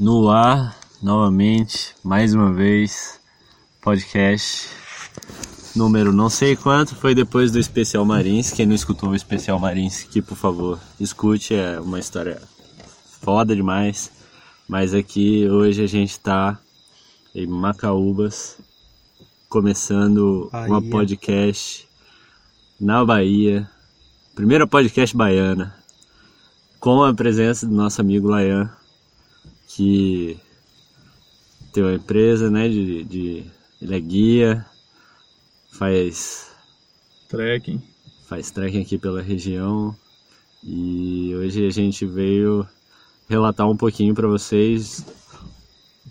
No ar, novamente, mais uma vez, podcast número não sei quanto, foi depois do Especial Marins. Quem não escutou o Especial Marins, que por favor, escute, é uma história foda demais. Mas aqui hoje a gente tá em Macaúbas, começando Bahia. uma podcast na Bahia, primeira podcast baiana, com a presença do nosso amigo Layan, que tem uma empresa, né, de, de ele é guia, faz Trekking. faz trekking aqui pela região e hoje a gente veio relatar um pouquinho para vocês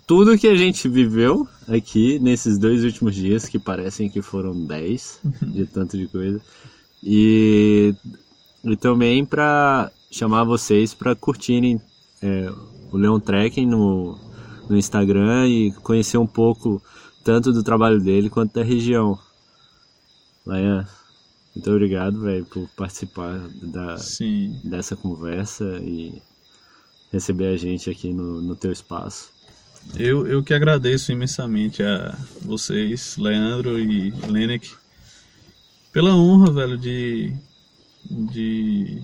tudo que a gente viveu aqui nesses dois últimos dias, que parecem que foram 10 de tanto de coisa. E, e também para chamar vocês para curtirem é, o Leon Trekking no, no Instagram e conhecer um pouco tanto do trabalho dele quanto da região. Layan, muito obrigado, velho, por participar da, Sim. dessa conversa e receber a gente aqui no, no teu espaço. Eu, eu que agradeço imensamente a vocês, Leandro e Lenek, pela honra, velho, de, de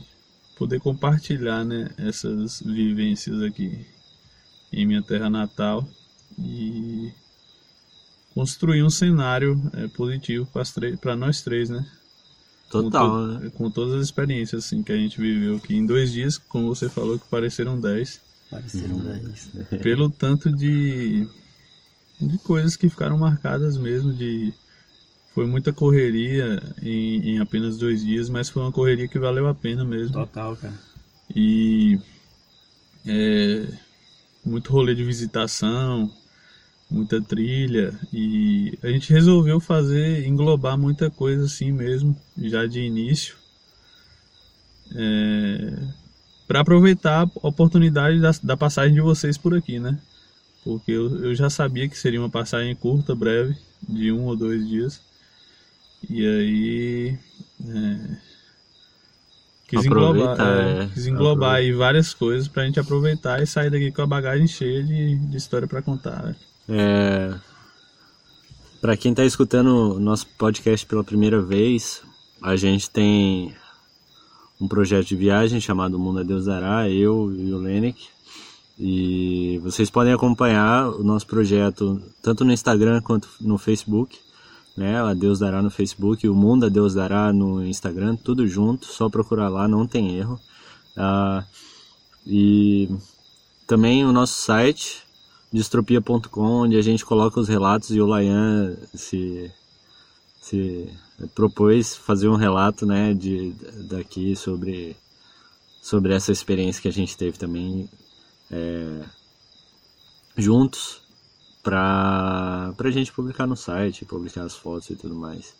poder compartilhar né, essas vivências aqui em minha terra natal e construir um cenário é, positivo para nós três, né? Total, com, né? to- com todas as experiências assim, que a gente viveu aqui em dois dias, como você falou, que pareceram dez, Pareceram 10. pelo tanto de, de coisas que ficaram marcadas mesmo, de foi muita correria em, em apenas dois dias, mas foi uma correria que valeu a pena mesmo. Total, cara. E é, muito rolê de visitação, muita trilha e a gente resolveu fazer, englobar muita coisa assim mesmo, já de início, para aproveitar a oportunidade da, da passagem de vocês por aqui, né? Porque eu, eu já sabia que seria uma passagem curta, breve, de um ou dois dias. E aí. é, quis englobar, Aproveitar, é, é. quis englobar aí várias coisas pra gente aproveitar e sair daqui com a bagagem cheia de, de história pra contar. né? É, para quem está escutando o nosso podcast pela primeira vez, a gente tem um projeto de viagem chamado Mundo a Deus Dará, eu e o Lenek. E vocês podem acompanhar o nosso projeto tanto no Instagram quanto no Facebook, né? A Deus Dará no Facebook, o Mundo a Deus Dará no Instagram, tudo junto, só procurar lá, não tem erro. Ah, e também o nosso site, distropia.com, onde a gente coloca os relatos e o Layan se, se propôs fazer um relato né, de, daqui sobre, sobre essa experiência que a gente teve também é, juntos para a gente publicar no site, publicar as fotos e tudo mais.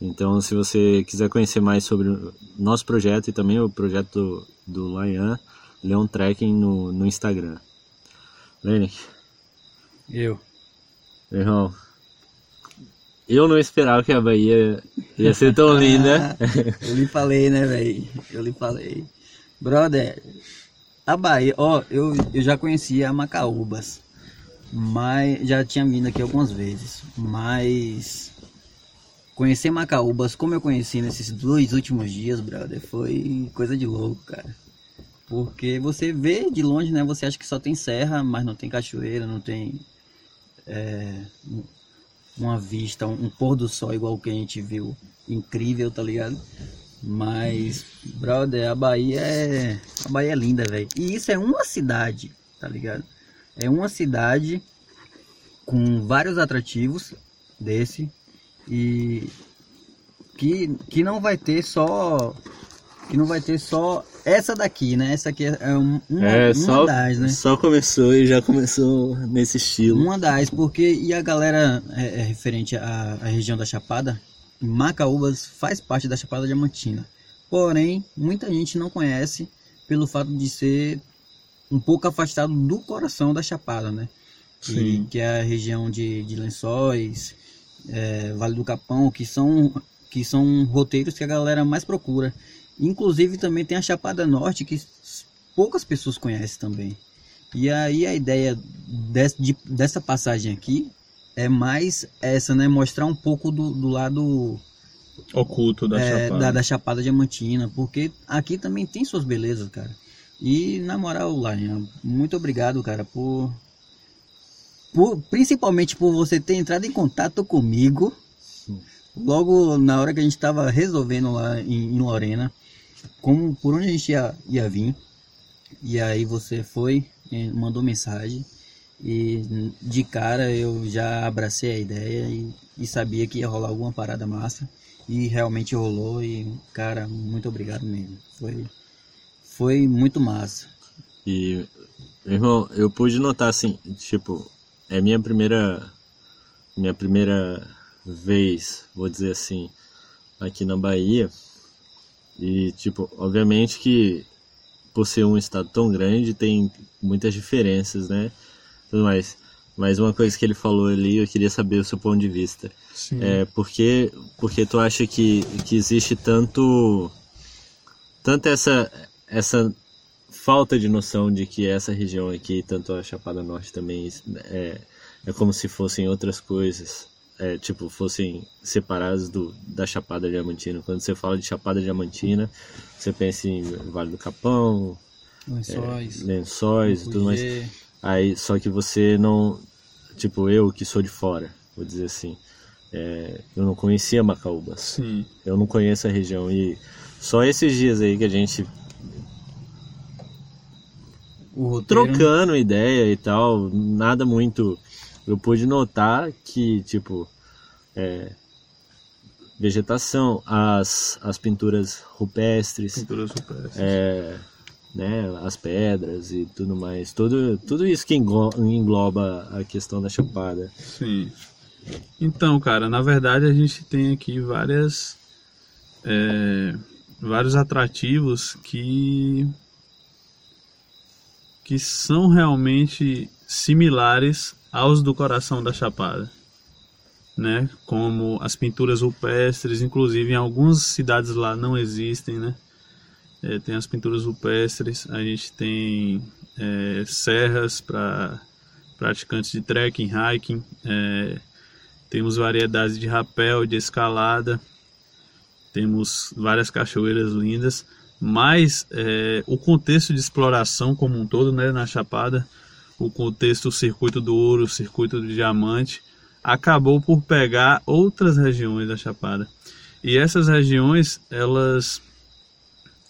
Então, se você quiser conhecer mais sobre o nosso projeto e também o projeto do, do Layan, Leon Trekking no, no Instagram. Lenik, Eu. irmão, eu não esperava que a Bahia ia ser tão linda. Eu lhe falei, né, velho? Eu lhe falei. Brother, a Bahia, ó, eu, eu já conhecia Macaúbas. Mas já tinha vindo aqui algumas vezes. Mas conhecer Macaúbas, como eu conheci nesses dois últimos dias, brother, foi coisa de louco, cara. Porque você vê de longe, né? Você acha que só tem serra, mas não tem cachoeira, não tem é, um- uma vista, um, pôr do sol igual que a gente viu. Incrível, tá ligado? Mas, brother, a Bahia é. A Bahia é linda, velho. E isso é uma cidade, tá ligado? É uma cidade com vários atrativos desse e que, que não vai ter só que não vai ter só essa daqui, né? Essa aqui é um- uma, É, uma só, das, né? só começou e já começou nesse estilo. Uma das, porque e a galera é, é referente à, à região da Chapada, Macaúbas faz parte da Chapada Diamantina. Porém, muita gente não conhece pelo fato de ser um pouco afastado do coração da Chapada, né? Que, Sim. que é a região de, de Lençóis, é, Vale do Capão, que são, que são roteiros que a galera mais procura. Inclusive também tem a Chapada Norte, que poucas pessoas conhecem também. E aí a ideia desse, de, dessa passagem aqui é mais essa, né? Mostrar um pouco do, do lado Oculto da é, Chapada. da, da Chapada Diamantina, porque aqui também tem suas belezas, cara. E na moral, Lainha, muito obrigado, cara, por, por principalmente por você ter entrado em contato comigo logo na hora que a gente estava resolvendo lá em, em, Lorena, como por onde a gente ia, ia vir. E aí você foi, eh, mandou mensagem e de cara eu já abracei a ideia e, e sabia que ia rolar alguma parada massa. E realmente rolou e, cara, muito obrigado mesmo. Foi, foi muito massa. E, irmão, eu pude notar assim, tipo, é minha primeira minha primeira vez, vou dizer assim, aqui na Bahia. E tipo, obviamente que por ser um estado tão grande tem muitas diferenças, né? Tudo mais. Mas uma coisa que ele falou ali, eu queria saber o seu ponto de vista. Sim. É, porque, porque tu acha que, que existe tanto, tanto essa, essa falta de noção de que essa região aqui, tanto a Chapada Norte também, é, é como se fossem outras coisas, é, tipo, fossem separadas do, da Chapada Diamantina. Quando você fala de Chapada Diamantina, você pensa em Vale do Capão, lençóis, é, lençóis e tudo mais. Aí, só que você não, tipo, eu que sou de fora, vou dizer assim, é, eu não conhecia Macaúba. Sim. Eu não conheço a região e só esses dias aí que a gente trocando ideia e tal, nada muito. Eu pude notar que tipo é, vegetação, as, as pinturas rupestres, Pinturas rupestres. é, né, as pedras e tudo mais, tudo, tudo isso que englo- engloba a questão da chapada. Sim. Então, cara, na verdade a gente tem aqui várias é, vários atrativos que que são realmente similares aos do coração da Chapada, né? Como as pinturas rupestres, inclusive em algumas cidades lá não existem, né? É, tem as pinturas rupestres, a gente tem é, serras para praticantes de trekking, hiking, é, temos variedades de rapel, de escalada, temos várias cachoeiras lindas, mas é, o contexto de exploração como um todo, né, na Chapada, o contexto do circuito do ouro, o circuito do diamante, acabou por pegar outras regiões da Chapada. E essas regiões, elas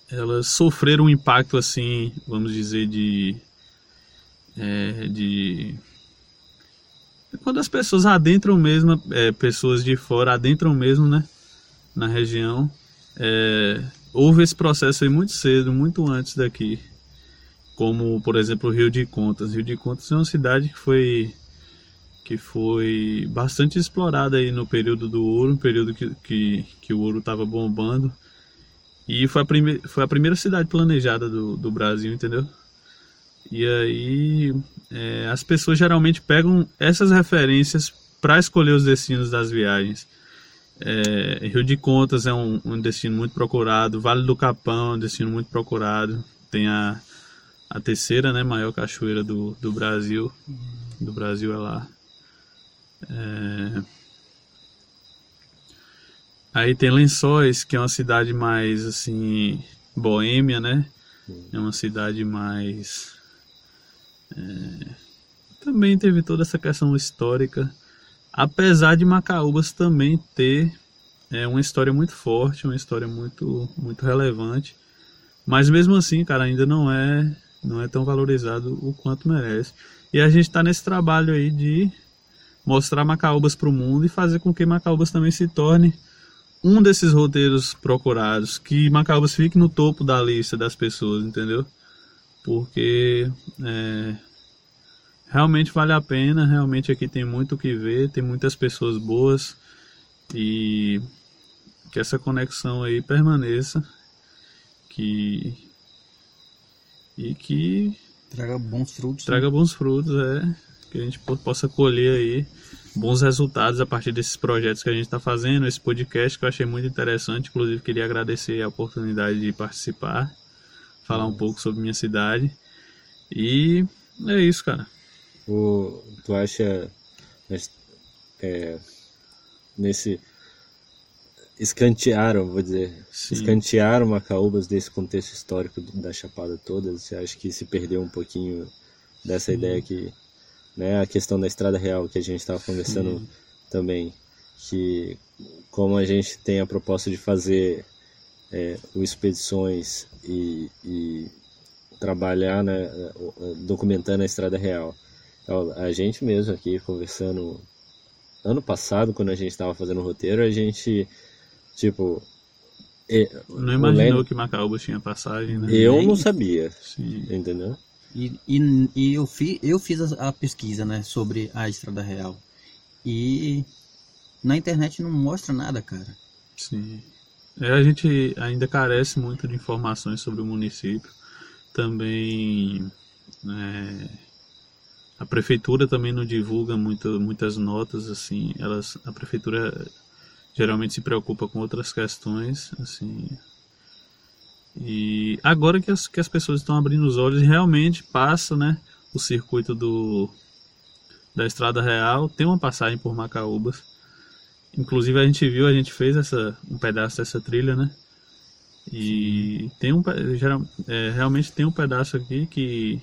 elas sofreram um impacto assim, vamos dizer, de é, de quando as pessoas adentram mesmo, é, pessoas de fora adentram mesmo, né, na região, é, houve esse processo aí muito cedo, muito antes daqui, como por exemplo o Rio de Contas. Rio de Contas é uma cidade que foi que foi bastante explorada aí no período do ouro, período que, que, que o ouro estava bombando. E foi a, prime foi a primeira cidade planejada do, do Brasil, entendeu? E aí é, as pessoas geralmente pegam essas referências para escolher os destinos das viagens. É, Rio de Contas é um, um, destino muito procurado, Vale do Capão é um destino muito procurado. Tem a, a terceira né, maior cachoeira do, do Brasil. Do Brasil é lá. É... Aí tem Lençóis, que é uma cidade mais assim boêmia, né? É uma cidade mais é... também teve toda essa questão histórica, apesar de Macaúbas também ter é, uma história muito forte, uma história muito muito relevante, mas mesmo assim, cara, ainda não é não é tão valorizado o quanto merece. E a gente está nesse trabalho aí de mostrar Macaúbas para o mundo e fazer com que Macaúbas também se torne um desses roteiros procurados, que Macaúbas fique no topo da lista das pessoas, entendeu? Porque é, realmente vale a pena, realmente aqui tem muito o que ver, tem muitas pessoas boas e que essa conexão aí permaneça, que e que traga bons frutos. Traga né? bons frutos, é que a gente possa colher aí bons resultados a partir desses projetos que a gente está fazendo, esse podcast que eu achei muito interessante, inclusive queria agradecer a oportunidade de participar, falar um pouco sobre minha cidade e É isso, cara. O, tu acha é, nesse escantearam, vou dizer, Sim. escantearam Macaúbas desse contexto histórico da Chapada toda? Você acha que se perdeu um pouquinho dessa ideia que, né, a questão da Estrada Real que a gente estava conversando Sim. também, que como a gente tem a proposta de fazer é, o expedições e, e trabalhar, né, documentando a Estrada Real. Então, a gente mesmo aqui conversando ano passado, quando a gente estava fazendo o roteiro, a gente, tipo. e- Não imaginou Len- que Macaúbas tinha passagem, né? Eu não sabia, Sim. entendeu? E, e, e eu, fi, eu fiz a, a pesquisa, né, sobre a Estrada Real. E na internet não mostra nada, cara. Sim. É, a gente ainda carece muito de informações sobre o município. Também é, a prefeitura também não divulga muito, muitas notas assim. Elas, a prefeitura geralmente se preocupa com outras questões assim. E agora que as, que as pessoas estão abrindo os olhos, realmente passa, né, o circuito do da Estrada Real, tem uma passagem por Macaúbas. Inclusive a gente viu, a gente fez essa, um pedaço dessa trilha, né? E tem um geral, é, realmente tem um pedaço aqui que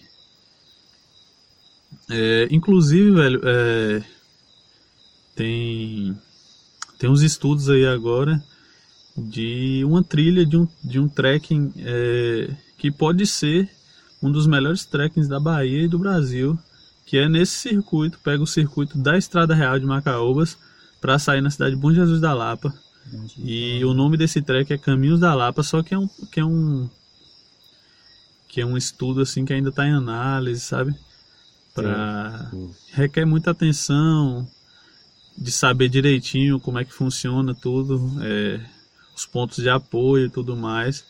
é, inclusive, velho, é, tem tem uns estudos aí agora de uma trilha de um, de um trekking é, que pode ser um dos melhores trekkings da Bahia e do Brasil, que é nesse circuito, pega o circuito da Estrada Real de Macaúbas para sair na cidade de Bom Jesus da Lapa. E o nome desse trek é Caminhos da Lapa, só que é um que é um que é um estudo assim que ainda está em análise, sabe? Para requer muita atenção de saber direitinho como é que funciona tudo, é, os pontos de apoio e tudo mais.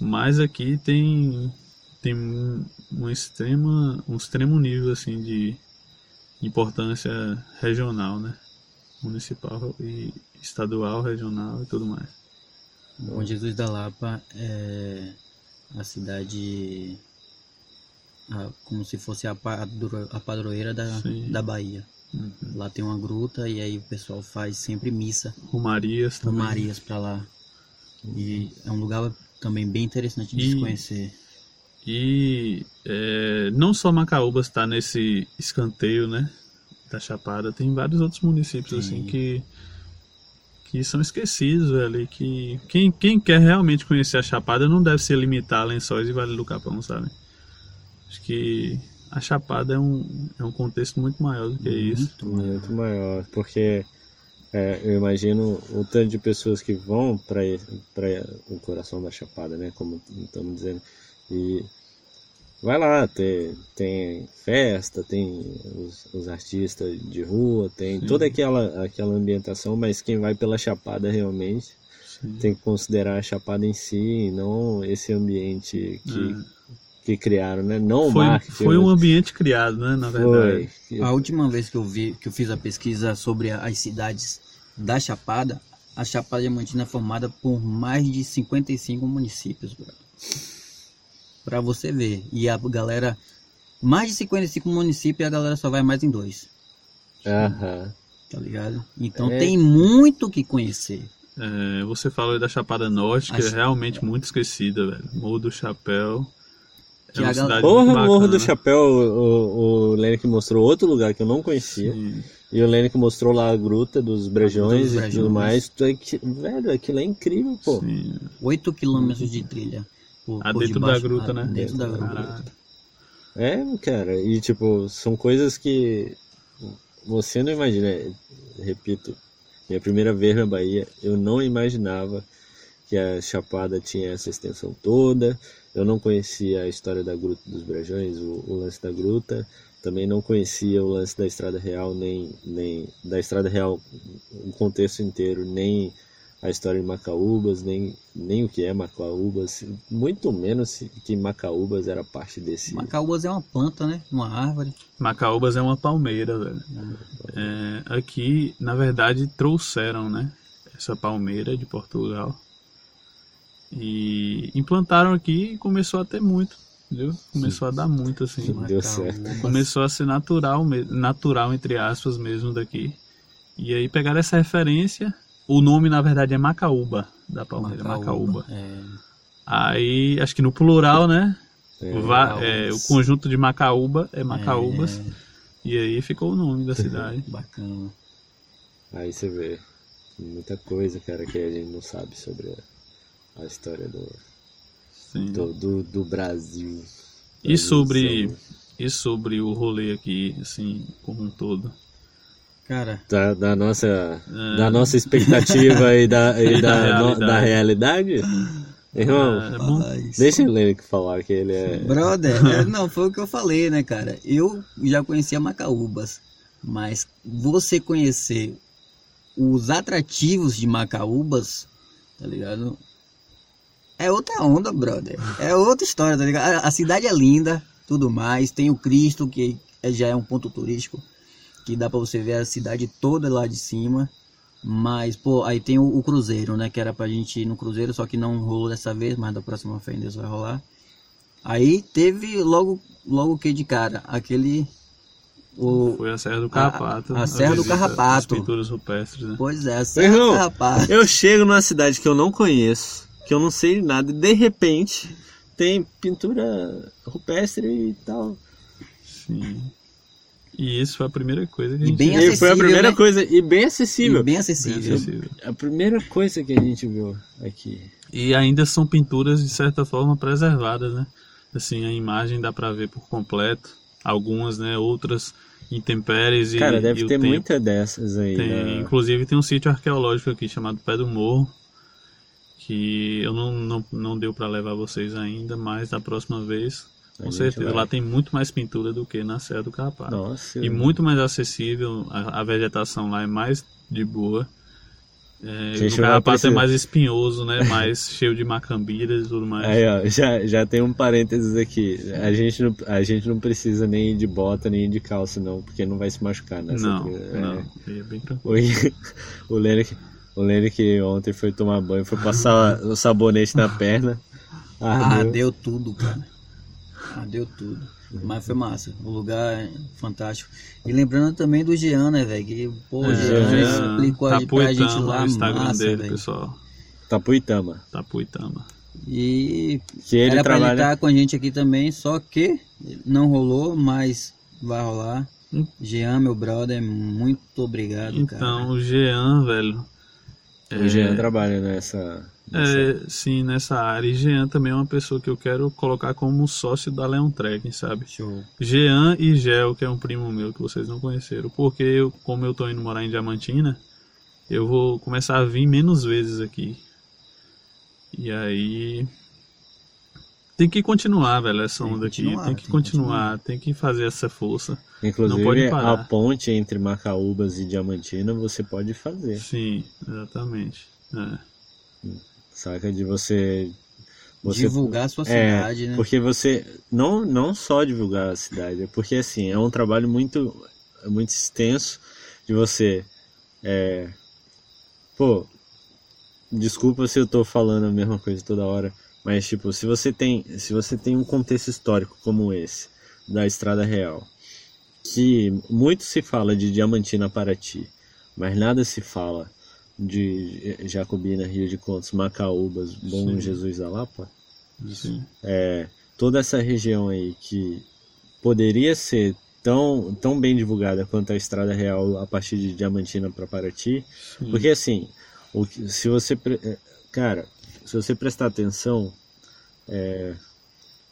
Mas aqui tem tem um, um extrema um extremo nível assim de importância regional, né? Municipal e estadual, regional e tudo mais. Bom Jesus da Lapa é a cidade a- como se fosse a, padro- a padroeira da, Sim. da Bahia. Uhum. Lá tem uma gruta e aí o pessoal faz sempre missa, Romarias também. romarias pra lá. E é um lugar também bem interessante de E- se conhecer. E é, não só Macaúbas está nesse escanteio, né? Da Chapada, tem vários outros municípios Sim. assim que que são esquecidos, velho. E que quem, quem quer realmente conhecer a Chapada não deve se limitar a Lençóis e Vale do Capão, sabe? Acho que a Chapada é um, é um contexto muito maior do que isso. Muito maior. Muito maior, porque é, eu imagino o tanto de pessoas que vão para o coração da Chapada, né? Como estamos dizendo. E vai lá, tem, tem festa, tem os, os artistas de rua, tem Sim. toda aquela, aquela ambientação, mas quem vai pela Chapada realmente Sim. tem que considerar a Chapada em si, e não esse ambiente que, É. que criaram, né? Não o Foi, marketing. foi um ambiente criado, né? Na verdade. foi. A última vez que eu vi, que eu fiz a pesquisa sobre as cidades da Chapada, a Chapada Diamantina é formada por mais de 55 municípios, bro. Pra você ver. E a galera, mais de 55 municípios e a galera só vai mais em dois, Aham. tá ligado? Então É. tem muito o que conhecer. É, você falou aí da Chapada Norte, que Acho- é realmente muito esquecida, velho. Morro do Chapéu. É Porra, muito Morro do bacana. Chapéu, o, o que mostrou outro lugar que eu não conhecia. Sim. E o Lênin que mostrou lá a Gruta dos Brejões dos e Brejões. tudo mais. Tu é que- Velho, aquilo é incrível, pô. Sim. 8 quilômetros de trilha. Por, Ah, por dentro debaixo- da gruta, ah, né? Dentro da gruta. É, cara, e tipo, são coisas que você não imagina. Repito, minha primeira vez na Bahia, eu não imaginava que a Chapada tinha essa extensão toda. Eu não conhecia a história da Gruta dos Brejões, o, o lance da gruta. Também não conhecia o lance da Estrada Real, nem, nem da Estrada Real, o contexto inteiro, nem a história de Macaúbas, nem, nem o que é Macaúbas, muito menos que Macaúbas era parte desse. Macaúbas é uma planta, né? Uma árvore. Macaúbas é uma palmeira, velho. É, aqui, na verdade, trouxeram, né? Essa palmeira de Portugal. E implantaram aqui e começou a ter muito. Entendeu? Começou a dar muito assim. Deu certo. Começou a ser natural, natural entre aspas mesmo daqui. E aí pegaram essa referência. O nome na verdade é Macaúba da Palmeira, Macaúba. É, Aí acho que no plural, né? É. Va- Macaúbas. é, o conjunto de Macaúba é Macaúbas. é, E aí ficou o nome da cidade. bacana. Aí você vê muita coisa, cara, que a gente não sabe sobre a, a história do, Sim. do, do, do Brasil. E sobre, são- e sobre o rolê aqui, assim, como um todo. Cara, Da, da nossa, É. da nossa expectativa e da, e E da da, no- da realidade. Irmão, É bom. rapaz, deixa o Lenick falar que ele é. Brother, é, não, foi o que eu falei, né, cara? Eu já conhecia Macaúbas, mas você conhecer os atrativos de Macaúbas, tá ligado? É outra onda, brother. É outra história, tá ligado? A, a cidade é linda, tudo mais. Tem o Cristo, que é- já é um ponto turístico, que dá pra você ver a cidade toda lá de cima. Mas, pô, aí tem o, o cruzeiro, né? Que era pra gente ir no cruzeiro, só que não rolou dessa vez, mas da próxima fé em Deus vai rolar. Aí teve logo, logo que de cara, aquele. O, Foi a Serra do Carrapato. a Serra do visita Carrapato. As pinturas rupestres, né? pois é, a Serra irmão, do Rapaz. Eu chego numa cidade que eu não conheço, que eu não sei nada, e de repente tem pintura rupestre e tal. Sim. E isso foi a primeira coisa que a E gente bem viu. E foi a primeira né? coisa, e bem E acessível. bem Bem acessível. acessível. A primeira coisa que a gente viu aqui. E ainda são pinturas de certa forma preservadas, né? Assim, a imagem dá pra ver por completo. Algumas, né? Outras intempéries e Cara, e deve o ter muita dessas aí. Tem, né? Inclusive tem um sítio arqueológico aqui chamado Pé do Morro, que eu não, não, não deu pra levar vocês ainda, mas da próxima vez, com certeza. vai. Lá tem muito mais pintura do que na Serra do Carrapato. Nossa. E muito mais acessível, a, a vegetação lá é mais de boa. É, o precisar- é mais espinhoso, né? Mais cheio de macambiras e tudo mais. Aí, ó, já, já tem um parênteses aqui. A gente, não, a gente não precisa nem de bota, nem de calça, não, porque não vai se machucar nessa não, trilha. É. não. É bem tranquilo. O, o O Lenick ontem foi tomar banho, foi passar o sabonete na perna. Ah, ardeu. deu tudo, cara. Ah, deu tudo. Mas foi massa. O lugar é fantástico. E lembrando também do Jean, né, velho? Que, pô, o É, Jean Jean explicou a- pra gente lá, o Instagram massa, dele, velho. pessoal. Tapuitama. Tapuitama. E Que ele era pra ele trabalha. estar com a gente aqui também, só que não rolou, mas vai rolar. Hum. Jean, meu brother, muito obrigado, cara. Então, o Jean, velho. O Jean trabalha nessa. nessa- É, sim, nessa área. E Jean também é uma pessoa que eu quero colocar como sócio da Leon Trekking, sabe? Show. Jean e Gel, que é um primo meu que vocês não conheceram. Porque eu, como eu tô indo morar em Diamantina, eu vou começar a vir menos vezes aqui. E aí. Tem que continuar, velho, essa onda aqui. Tem que tem que continuar, tem que fazer essa força. não Inclusive, a ponte entre Macaúbas e Diamantina você pode fazer. Sim, exatamente. É. Saca? De você. você Divulgar a sua É, cidade, né? Porque você não, não só divulgar a cidade, é porque assim, é um trabalho muito, muito extenso de você. É, pô, desculpa se eu tô falando a mesma coisa toda hora, mas tipo, se você tem, se você tem um contexto histórico como esse, da Estrada Real, que muito se fala de Diamantina Paraty, mas nada se fala de Jacobina, Rio de Contos, Macaúbas, Bom Sim. Jesus da Lapa, Sim. é, toda essa região aí que poderia ser tão, tão bem divulgada quanto a Estrada Real a partir de Diamantina para Paraty, Sim. porque assim, o se você, cara, se você prestar atenção, é,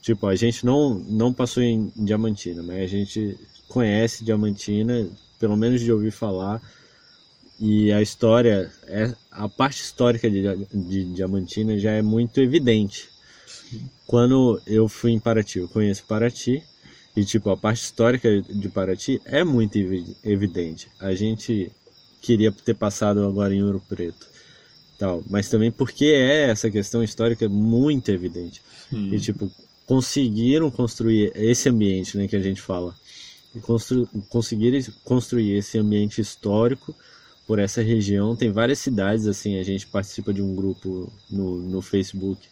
tipo, a gente não, não passou em Diamantina, mas a gente conhece Diamantina, pelo menos de ouvir falar, e a história, é, a parte histórica de, de Diamantina já é muito evidente. Quando eu fui em Paraty, eu conheço Paraty, e tipo, a parte histórica de Paraty é muito evi- evidente. A gente queria ter passado agora em Ouro Preto, tal, mas também porque é essa questão histórica muito evidente. Sim. E tipo, conseguiram construir esse ambiente, né, que a gente fala. E constru conseguiram construir esse ambiente histórico por essa região. Tem várias cidades assim, a gente participa de um grupo no, no Facebook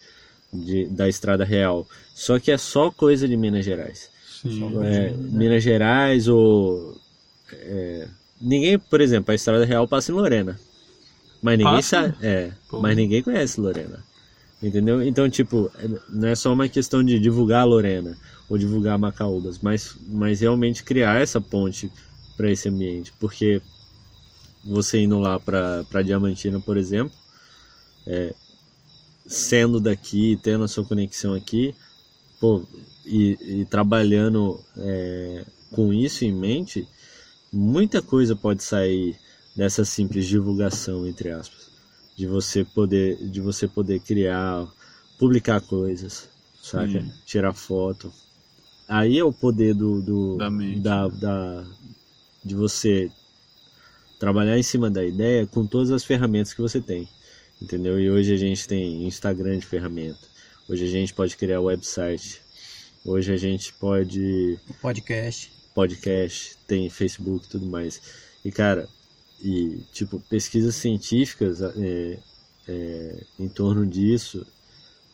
de, da Estrada Real. Só que é só coisa de Minas Gerais. Sim. É, Minas Gerais ou. é, ninguém, por exemplo, a Estrada Real passa em Lorena. Mas ninguém Passa? sabe. É, Pô. mas ninguém conhece Lorena. Entendeu? Então, tipo, é- não é só uma questão de divulgar a Lorena ou divulgar Macaúbas, mas, mas realmente criar essa ponte para esse ambiente. Porque você indo lá para Diamantina, por exemplo, é, sendo daqui, tendo a sua conexão aqui, pô, e, e trabalhando é, com isso em mente, muita coisa pode sair dessa simples divulgação, entre aspas, de você poder, de você poder criar, publicar coisas, saca? Sim. Tirar foto. Aí é o poder do, do Da mente. da, da- de você trabalhar em cima da ideia com todas as ferramentas que você tem, entendeu? E hoje a gente tem Instagram de ferramenta, hoje a gente pode criar website, hoje a gente pode podcast. podcast, tem Facebook e tudo mais. E cara, e tipo, pesquisas científicas é, é, em torno disso,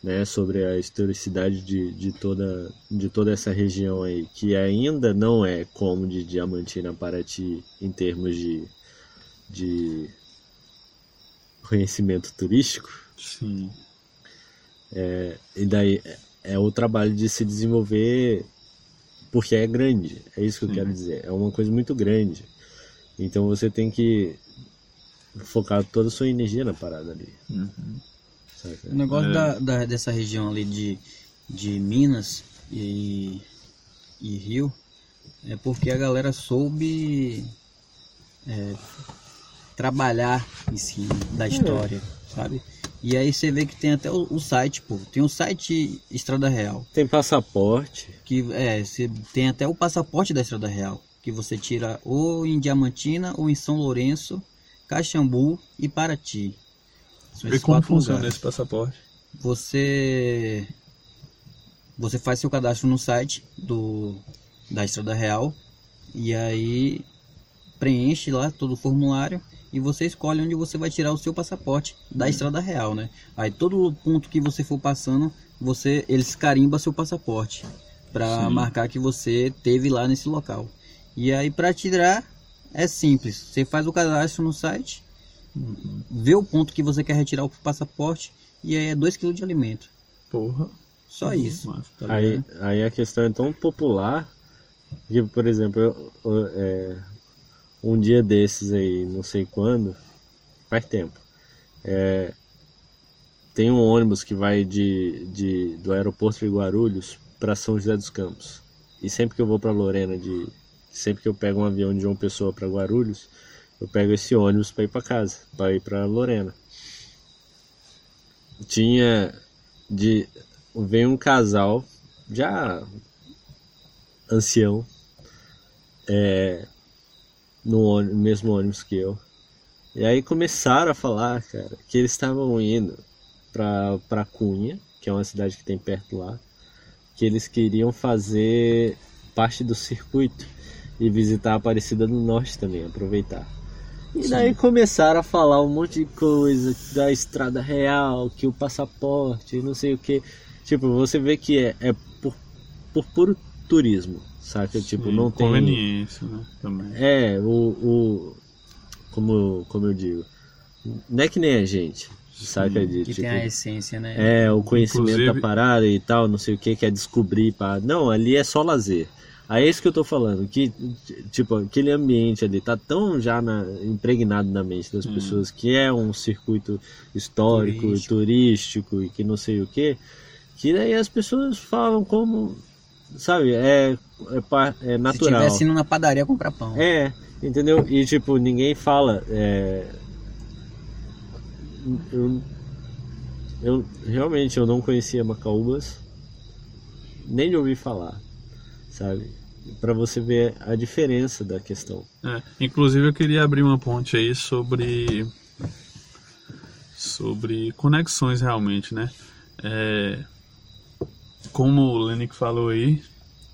né, sobre a historicidade de, de, toda, de toda essa região aí, que ainda não é como de Diamantina a Paraty em termos de, de conhecimento turístico. Sim. E daí é- é o trabalho de se desenvolver porque é grande. É isso que eu Sim. quero dizer. É uma coisa muito grande. Então você tem que focar toda a sua energia na parada ali. Uhum. O negócio É. da, da- dessa região ali de, de Minas e, e Rio é porque a galera soube é, trabalhar em cima da história, sabe? E aí você vê que tem até o, o site, pô. Tem o site Estrada Real, Tem passaporte. que é, você tem até o passaporte da Estrada Real, que você tira ou em Diamantina ou em São Lourenço, Caxambu e Paraty. São E como funciona lugares esse passaporte? você você faz seu cadastro no site do da Estrada Real e aí preenche lá todo o formulário e você escolhe onde você vai tirar o seu passaporte da Estrada Real, né? Aí todo ponto que você for passando, você eles carimba seu passaporte para marcar que você teve lá nesse local. E aí para tirar é simples, você faz o cadastro no site, vê o ponto que você quer retirar o passaporte e aí é 2 kg de alimento. Porra. Só isso. Massa. tá Aí, aí a questão é tão popular que, por exemplo, eu- eu- é, um dia desses aí, não sei quando, faz tempo, é, tem um ônibus que vai de, de, do aeroporto de Guarulhos para São José dos Campos. E sempre que eu vou para Lorena, de, sempre que eu pego um avião de João Pessoa para Guarulhos, eu pego esse ônibus para ir para casa, para ir para Lorena. Tinha de veio um casal já ancião é, no ônibus- mesmo ônibus que eu e aí começaram a falar cara que eles estavam indo para para Cunha que é uma cidade que tem perto lá que eles queriam fazer parte do circuito e visitar a Aparecida do Norte também aproveitar e daí começaram a falar um monte de coisa da estrada real, que o passaporte, não sei o que. Tipo, você vê que é, é por, por puro turismo, saca? Tipo, Sim, não tem. Conveniência, né? Também. É, o. o como, como eu digo, não é que nem a gente, saca? De, Que tipo, tem a essência, né? é, o conhecimento Inclusive- da parada e tal, não sei o que, que é descobrir. Pá. Não, ali é só lazer. Aí é isso que eu tô falando, que tipo, aquele ambiente ali tá tão já na- impregnado na mente das pessoas que é um circuito histórico, Turístico. turístico, e que não sei o que, que daí as pessoas falam como, sabe, é, é, é Se natural. tivesse indo na padaria comprar pão. É, entendeu? E tipo, ninguém fala. é, Eu, eu realmente eu não conhecia Macaúbas, nem de ouvir falar, sabe? Pra você ver a diferença da questão. É, inclusive eu queria abrir uma ponte aí sobre sobre conexões realmente, né? É, como o Lenick falou aí,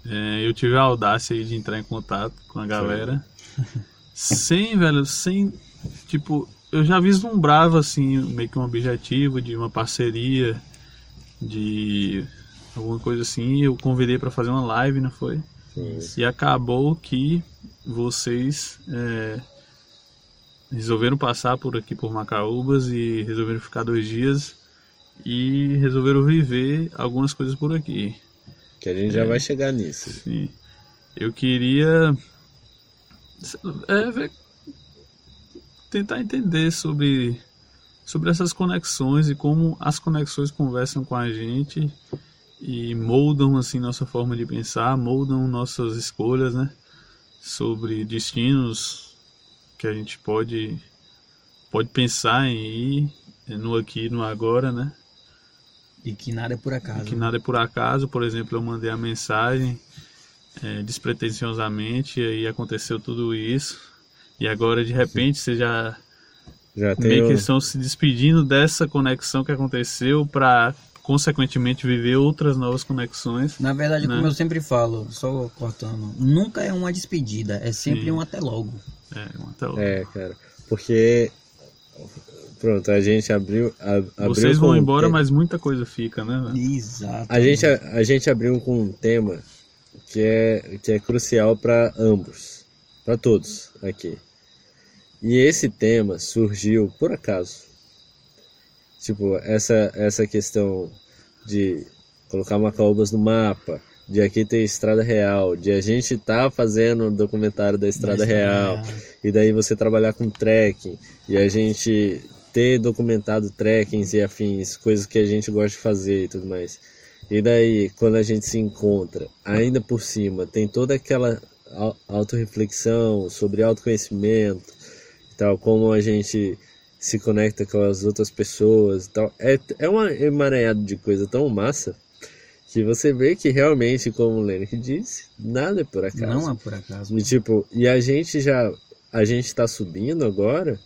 é, eu tive a audácia de entrar em contato com a galera, sem, velho, sem, tipo, eu já vislumbrava assim meio que um objetivo de uma parceria de alguma coisa assim. Eu convidei para fazer uma live, não foi? Sim. E acabou que vocês é, resolveram passar por aqui por Macaúbas e resolveram ficar dois dias e resolveram viver algumas coisas por aqui. Que a gente já vai chegar nisso. Sim. Eu queria é, ver- tentar entender sobre, sobre essas conexões e como as conexões conversam com a gente e moldam assim nossa forma de pensar, moldam nossas escolhas, né? Sobre destinos que a gente pode pode pensar em ir é, no aqui, no agora, né? E que nada é por acaso. que nada é por acaso. Por exemplo, eu mandei a mensagem é, despretensiosamente e aí aconteceu tudo isso. E agora, de repente, você já Já tem meio que o- estão se despedindo dessa conexão que aconteceu para, consequentemente, viver outras novas conexões. Na verdade, Né? como eu sempre falo, só cortando, nunca é uma despedida, é sempre Sim. um até logo. É, até o- É, cara. Porque. Pronto, a gente abriu. a- abriu Vocês com vão um embora, mas muita coisa fica, né? Exato. A gente, a, a gente abriu com um tema que é, que é crucial para ambos, para todos aqui. E esse tema surgiu por acaso. Tipo, essa, essa questão de colocar Macaúbas no mapa, de aqui ter estrada real, de a gente tá fazendo um documentário da estrada real, e daí você trabalhar com trekking, e a gente ter documentado trekkings e afins, coisas que a gente gosta de fazer e tudo mais. E daí, quando a gente se encontra, ainda por cima, tem toda aquela au- autorreflexão sobre autoconhecimento e tal, como a gente se conecta com as outras pessoas e tal. É, é uma emaranhado de coisa tão massa que você vê que realmente, como o Lenick disse, nada é por acaso. Não é por acaso. E tipo, e a gente já a gente tá subindo agora,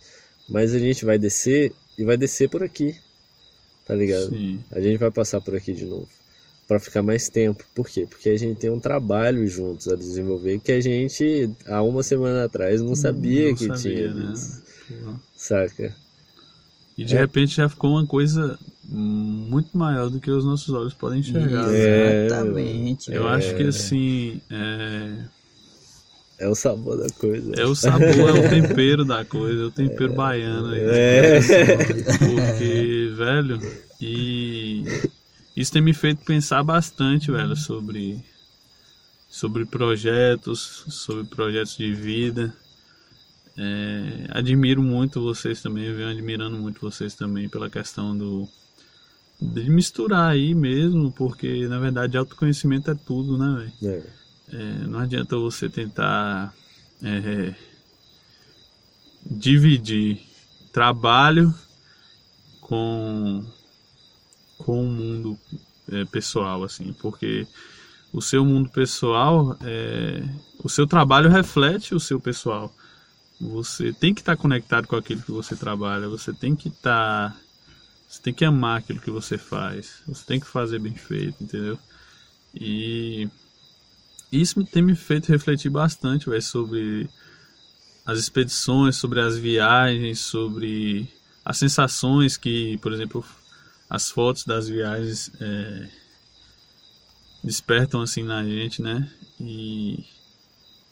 mas a gente vai descer e vai descer por aqui. Tá ligado? Sim. A gente vai passar por aqui de novo Pra ficar mais tempo. Por quê? Porque a gente tem um trabalho juntos a desenvolver que a gente há uma semana atrás não sabia Não que sabia, tinha. né? Saca? E de É. repente já ficou uma coisa muito maior do que os nossos olhos podem enxergar. É, Exatamente. Eu acho que assim, é, É o sabor da coisa. é o sabor, é o tempero da coisa, é o tempero baiano aí. É. Porque, velho, e isso tem me feito pensar bastante, velho, sobre, sobre projetos, sobre projetos de vida. É, admiro muito vocês também, eu venho admirando muito vocês também pela questão do de misturar aí mesmo, porque na verdade autoconhecimento é tudo, né, velho? É. É, não adianta você tentar é, dividir trabalho com com o mundo é, pessoal assim porque o seu mundo pessoal é, o seu trabalho reflete o seu pessoal você tem que estar conectado com aquilo que você trabalha você tem que estar você tem que amar aquilo que você faz você tem que fazer bem feito entendeu e isso tem me feito refletir bastante véio, sobre as expedições, sobre as viagens, sobre as sensações que, por exemplo, as fotos das viagens é, despertam assim na gente, né? E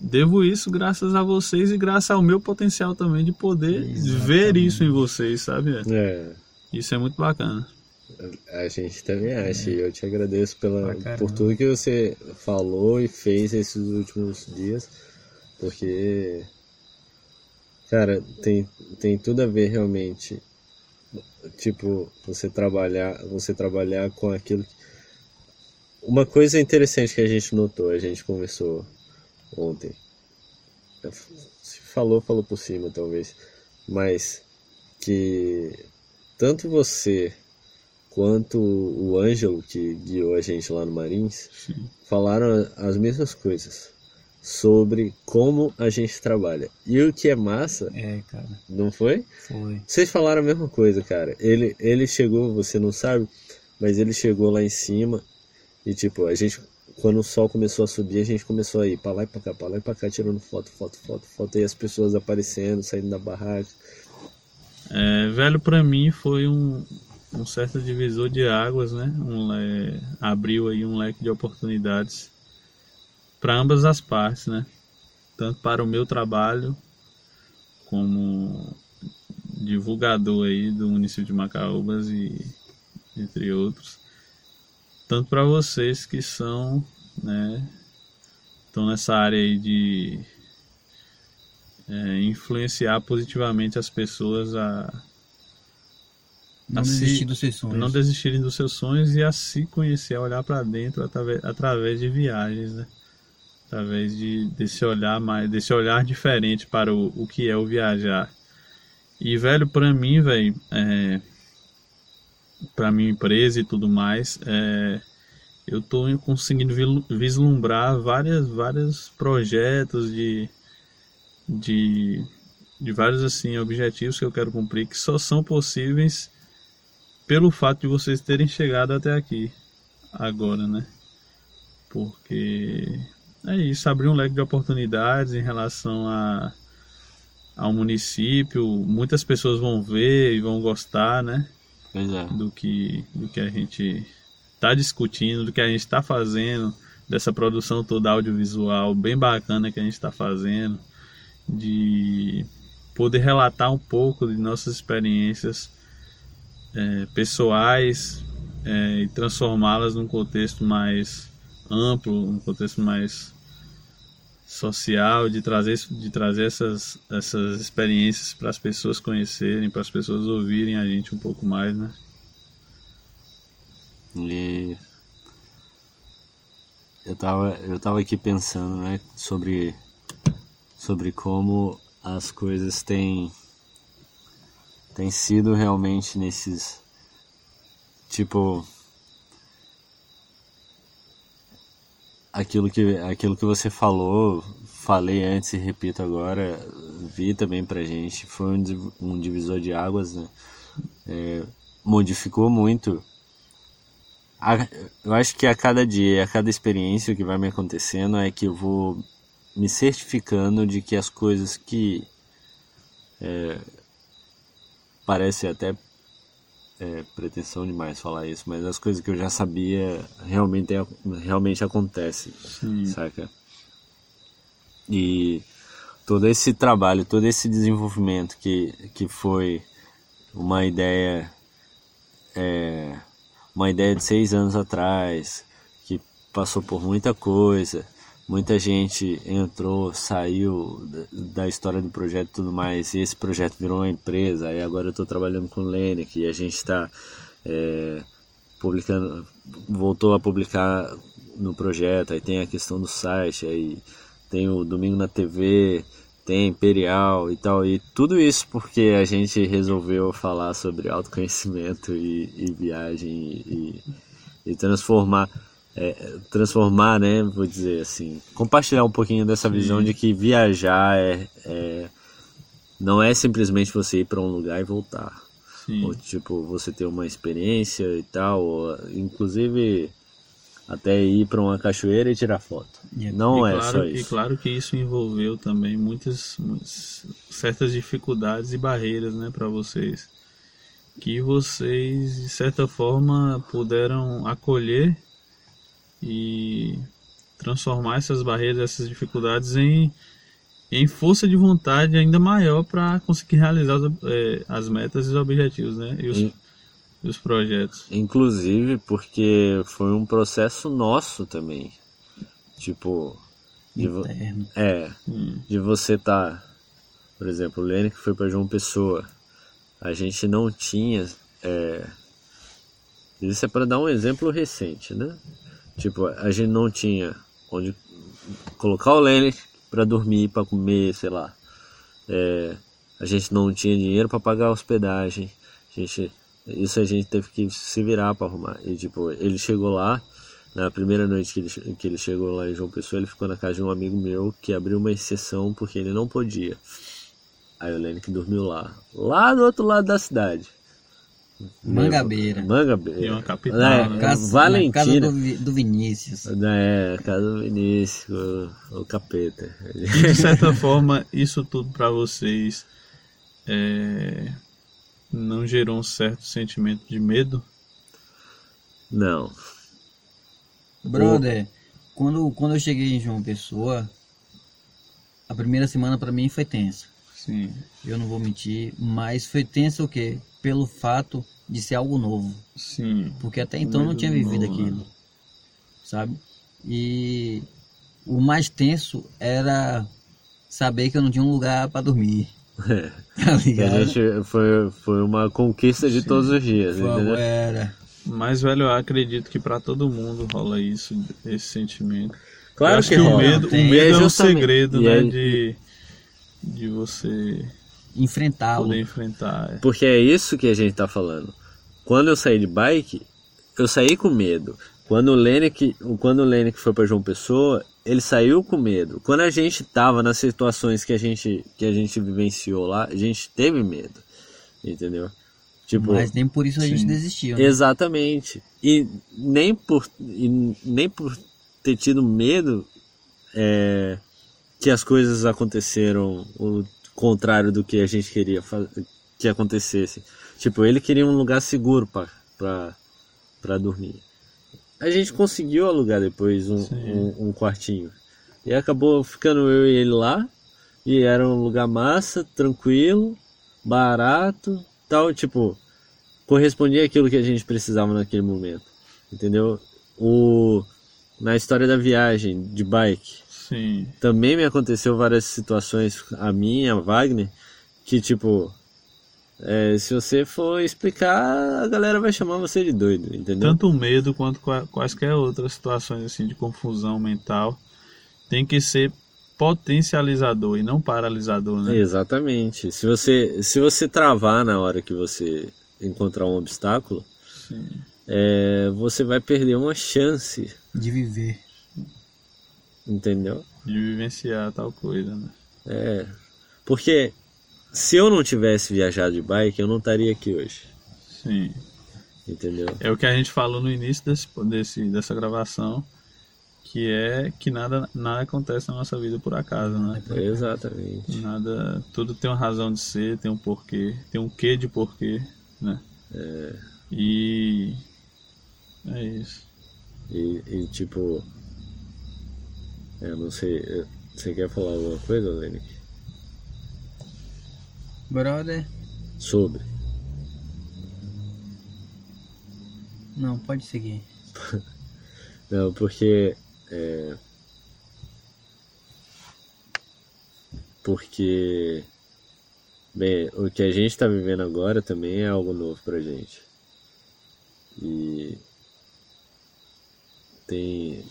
devo isso graças a vocês e graças ao meu potencial também de poder ver Exatamente. isso em vocês, sabe? É. Isso é muito bacana. A gente também acha, e eu te agradeço pela, por tudo que você falou e fez esses últimos dias, porque, cara, tem, tem tudo a ver realmente, tipo, você trabalhar, você trabalhar com aquilo que... Uma coisa interessante que a gente notou, a gente conversou ontem, se falou, falou por cima talvez, mas que tanto você quanto o Ângelo, que guiou a gente lá no Marins, Sim. falaram as mesmas coisas sobre como a gente trabalha. E o que é massa, É, cara, não foi? foi. Vocês falaram a mesma coisa, cara. Ele, ele chegou, você não sabe, mas ele chegou lá em cima e tipo, a gente quando o sol começou a subir, a gente começou a ir pra lá e pra cá, pra lá e pra cá, tirando foto, foto, foto, foto, e as pessoas aparecendo, saindo da barraca. É, velho, pra mim foi um, um certo divisor de águas, né? Um, é, abriu aí um leque de oportunidades para ambas as partes, né? Tanto para o meu trabalho como divulgador aí do município de Macaúbas e entre outros, tanto para vocês que são, né, estão nessa área aí de é, influenciar positivamente as pessoas a Não a desistir se- dos seus sonhos. não desistirem dos seus sonhos e a se conhecer, a olhar para dentro através, através de viagens, né? Através de, desse olhar mais, desse olhar diferente para o, o que é o viajar. E velho, para mim, velho, é, para minha empresa e tudo mais, é, eu tô conseguindo vislumbrar várias, vários projetos de, de, de vários assim objetivos que eu quero cumprir que só são possíveis pelo fato de vocês terem chegado até aqui agora, né? Porque é isso, abrir um leque de oportunidades em relação a ao município, muitas pessoas vão ver e vão gostar, né? É. do que, do que a gente está discutindo, do que a gente está fazendo, dessa produção toda audiovisual bem bacana que a gente está fazendo, de poder relatar um pouco de nossas experiências eh, pessoais eh, e transformá-las num contexto mais amplo, um contexto mais social, de trazer, de trazer essas, essas experiências para as pessoas conhecerem, para as pessoas ouvirem a gente um pouco mais, né? E eu tava, eu tava aqui pensando, né, sobre, sobre como as coisas têm, têm sido realmente nesses, tipo, aquilo que, aquilo que você falou, falei antes e repito agora, vi também pra gente, foi um, um divisor de águas, né, É, modificou muito. A- eu acho que a cada dia, a cada experiência que vai me acontecendo é que eu vou me certificando de que as coisas que é, parece até é, pretensão demais falar isso, mas as coisas que eu já sabia realmente, realmente acontecem, Sim. saca? E todo esse trabalho, todo esse desenvolvimento que, que foi uma ideia é, uma ideia de seis anos atrás, que passou por muita coisa, muita gente entrou, saiu da, história do projeto e tudo mais, e esse projeto virou uma empresa, aí agora eu estou trabalhando com o Lenick e a gente está publicando, voltou a publicar no projeto, aí tem a questão do site, aí tem o Domingo na TV, tem Imperial e tal, e tudo isso porque a gente resolveu falar sobre autoconhecimento e, e viagem e, e transformar, é, transformar, né, vou dizer assim, compartilhar um pouquinho dessa visão de que viajar é, é não é simplesmente você ir para um lugar e voltar, Sim. ou tipo você ter uma experiência e tal, ou, inclusive até ir para uma cachoeira e tirar foto. E- Não e é claro, só E isso. claro que isso envolveu também muitas, muitas- certas dificuldades e barreiras, né, para vocês, que vocês de certa forma puderam acolher e transformar essas barreiras, essas dificuldades em em força de vontade ainda maior para conseguir realizar os, eh, as metas e os objetivos, né, e os, E- os projetos. Inclusive porque foi um processo nosso também. Tipo, de, Interno. é, Hum, de você tá, por exemplo, o Lene que foi para João Pessoa, a gente não tinha, é, isso é para dar um exemplo recente, né? Tipo, a gente não tinha onde colocar o Lene para dormir, para comer, sei lá. É, a gente não tinha dinheiro para pagar a hospedagem. A gente, isso a gente teve que se virar para arrumar. E tipo, ele chegou lá, na primeira noite que ele, que ele chegou lá em João Pessoa, ele ficou na casa de um amigo meu que abriu uma exceção porque ele não podia. Aí o Lene que dormiu lá, lá do outro lado da cidade. Mangabeira. Mangabeira. Uma capital, É, né? Casa, na casa Valentina. do, do Vinícius. É, casa do Vinícius, o, o capeta. E de certa forma, isso tudo para vocês é, não gerou um certo sentimento de medo? Não. Brother, quando, quando eu cheguei em João Pessoa, a primeira semana pra mim foi tensa. Sim, Eu não vou mentir, mas foi tensa o quê? Pelo fato de ser algo novo. sim. Porque até então eu não tinha do vivido novo, aquilo. Sabe? E o mais tenso era saber que eu não tinha um lugar pra dormir. É. Tá A ligado? gente foi, foi uma conquista de todos os dias, Foi- entendeu? era. Mas, velho, eu acredito que pra todo mundo rola isso, esse sentimento. eu Claro acho que, que, o rola. medo, o medo é é, um segredo, e né? é- De, de você Enfrentá-lo. poder enfrentar. é. Porque é isso que a gente tá falando. Quando eu saí de bike, eu saí com medo. Quando o Lenick, quando o Lenick foi para João Pessoa, ele saiu com medo. Quando a gente tava nas situações que a gente que a gente vivenciou lá, a gente teve medo. Entendeu? Tipo, Mas nem por isso a gente Sim. desistiu. Né? Exatamente. E nem por, e nem por ter tido medo é, que as coisas aconteceram o contrário do que a gente queria que acontecesse. Tipo, ele queria um lugar seguro para dormir. A gente conseguiu alugar depois um, um, um quartinho. E acabou ficando eu e ele lá. E era um lugar massa, tranquilo, barato, tal, tipo, correspondia àquilo que a gente precisava naquele momento. Entendeu? O na história da viagem de bike, Sim, também me aconteceu várias situações a mim, a Wagner, que tipo, é, se você for explicar, a galera vai chamar você de doido, entendeu? tanto o medo quanto qua- quaisquer outras situações assim de confusão mental tem que ser potencializador e não paralisador, né? Exatamente. Se você se você travar na hora que você encontrar um obstáculo, Sim. é, você vai perder uma chance, De viver. Entendeu? De vivenciar tal coisa, né? É, porque se eu não tivesse viajado de bike, eu não estaria aqui hoje, Sim. entendeu? É o que a gente falou no início desse, desse, dessa gravação, que é que nada, nada acontece na nossa vida por acaso, né? Exatamente. Nada, tudo tem uma razão de ser, tem um porquê, tem um quê de porquê, né? E é isso. E, e, tipo, eu não sei, eu- você quer falar alguma coisa, Lenick? Brother, Sobre. não, pode seguir. Não, porque. É, porque. Bem, o que a gente está vivendo agora também é algo novo pra gente. E. Tem.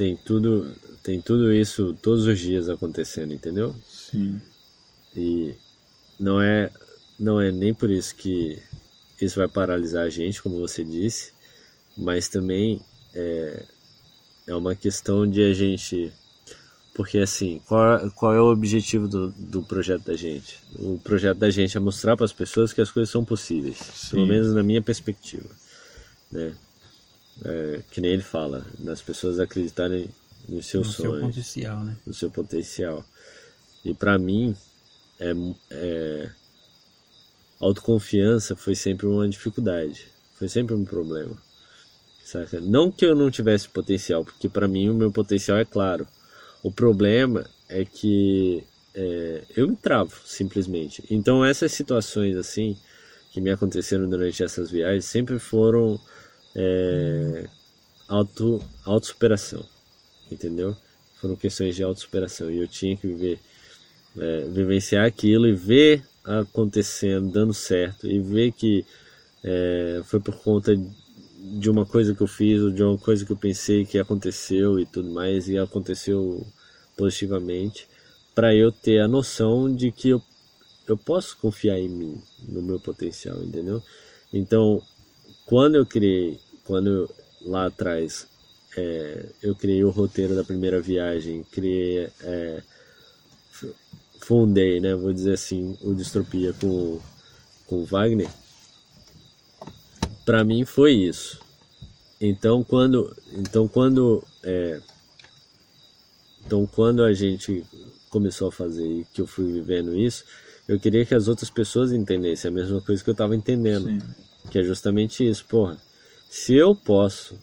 Tem tudo. Tem tudo isso todos os dias acontecendo, entendeu? Sim. E não é, não é nem por isso que isso vai paralisar a gente, como você disse, mas também é, é uma questão de a gente. Porque assim, qual, qual é o objetivo do, do projeto da gente? O projeto da gente é mostrar para as pessoas que as coisas são possíveis, pelo Sim. menos na minha perspectiva. Né? É, que nem ele fala, das pessoas acreditarem nos seus No seu sonhos potencial, né? do seu potencial. E para mim, é, é, autoconfiança foi sempre uma dificuldade, foi sempre um problema. Saca? Não que eu não tivesse potencial, porque para mim o meu potencial é claro. O problema é que é, eu me travo, simplesmente. Então essas situações assim que me aconteceram durante essas viagens sempre foram é, auto, autossuperação, entendeu? Foram questões de autossuperação e eu tinha que viver, é, vivenciar aquilo e ver acontecendo, dando certo e ver que é, foi por conta de uma coisa que eu fiz ou de uma coisa que eu pensei que aconteceu e tudo mais e aconteceu positivamente para eu ter a noção de que eu, eu posso confiar em mim, no meu potencial, entendeu? Então, quando eu criei, quando eu, lá atrás é, eu criei o roteiro da primeira viagem, criei, é, fundei, né, vou dizer assim, o Distropia com, com o Wagner, para mim foi isso. Então quando, então quando, é, então quando a gente começou a fazer e que eu fui vivendo isso, eu queria que as outras pessoas entendessem a mesma coisa que eu estava entendendo. Sim. Que é justamente isso, porra. Se eu posso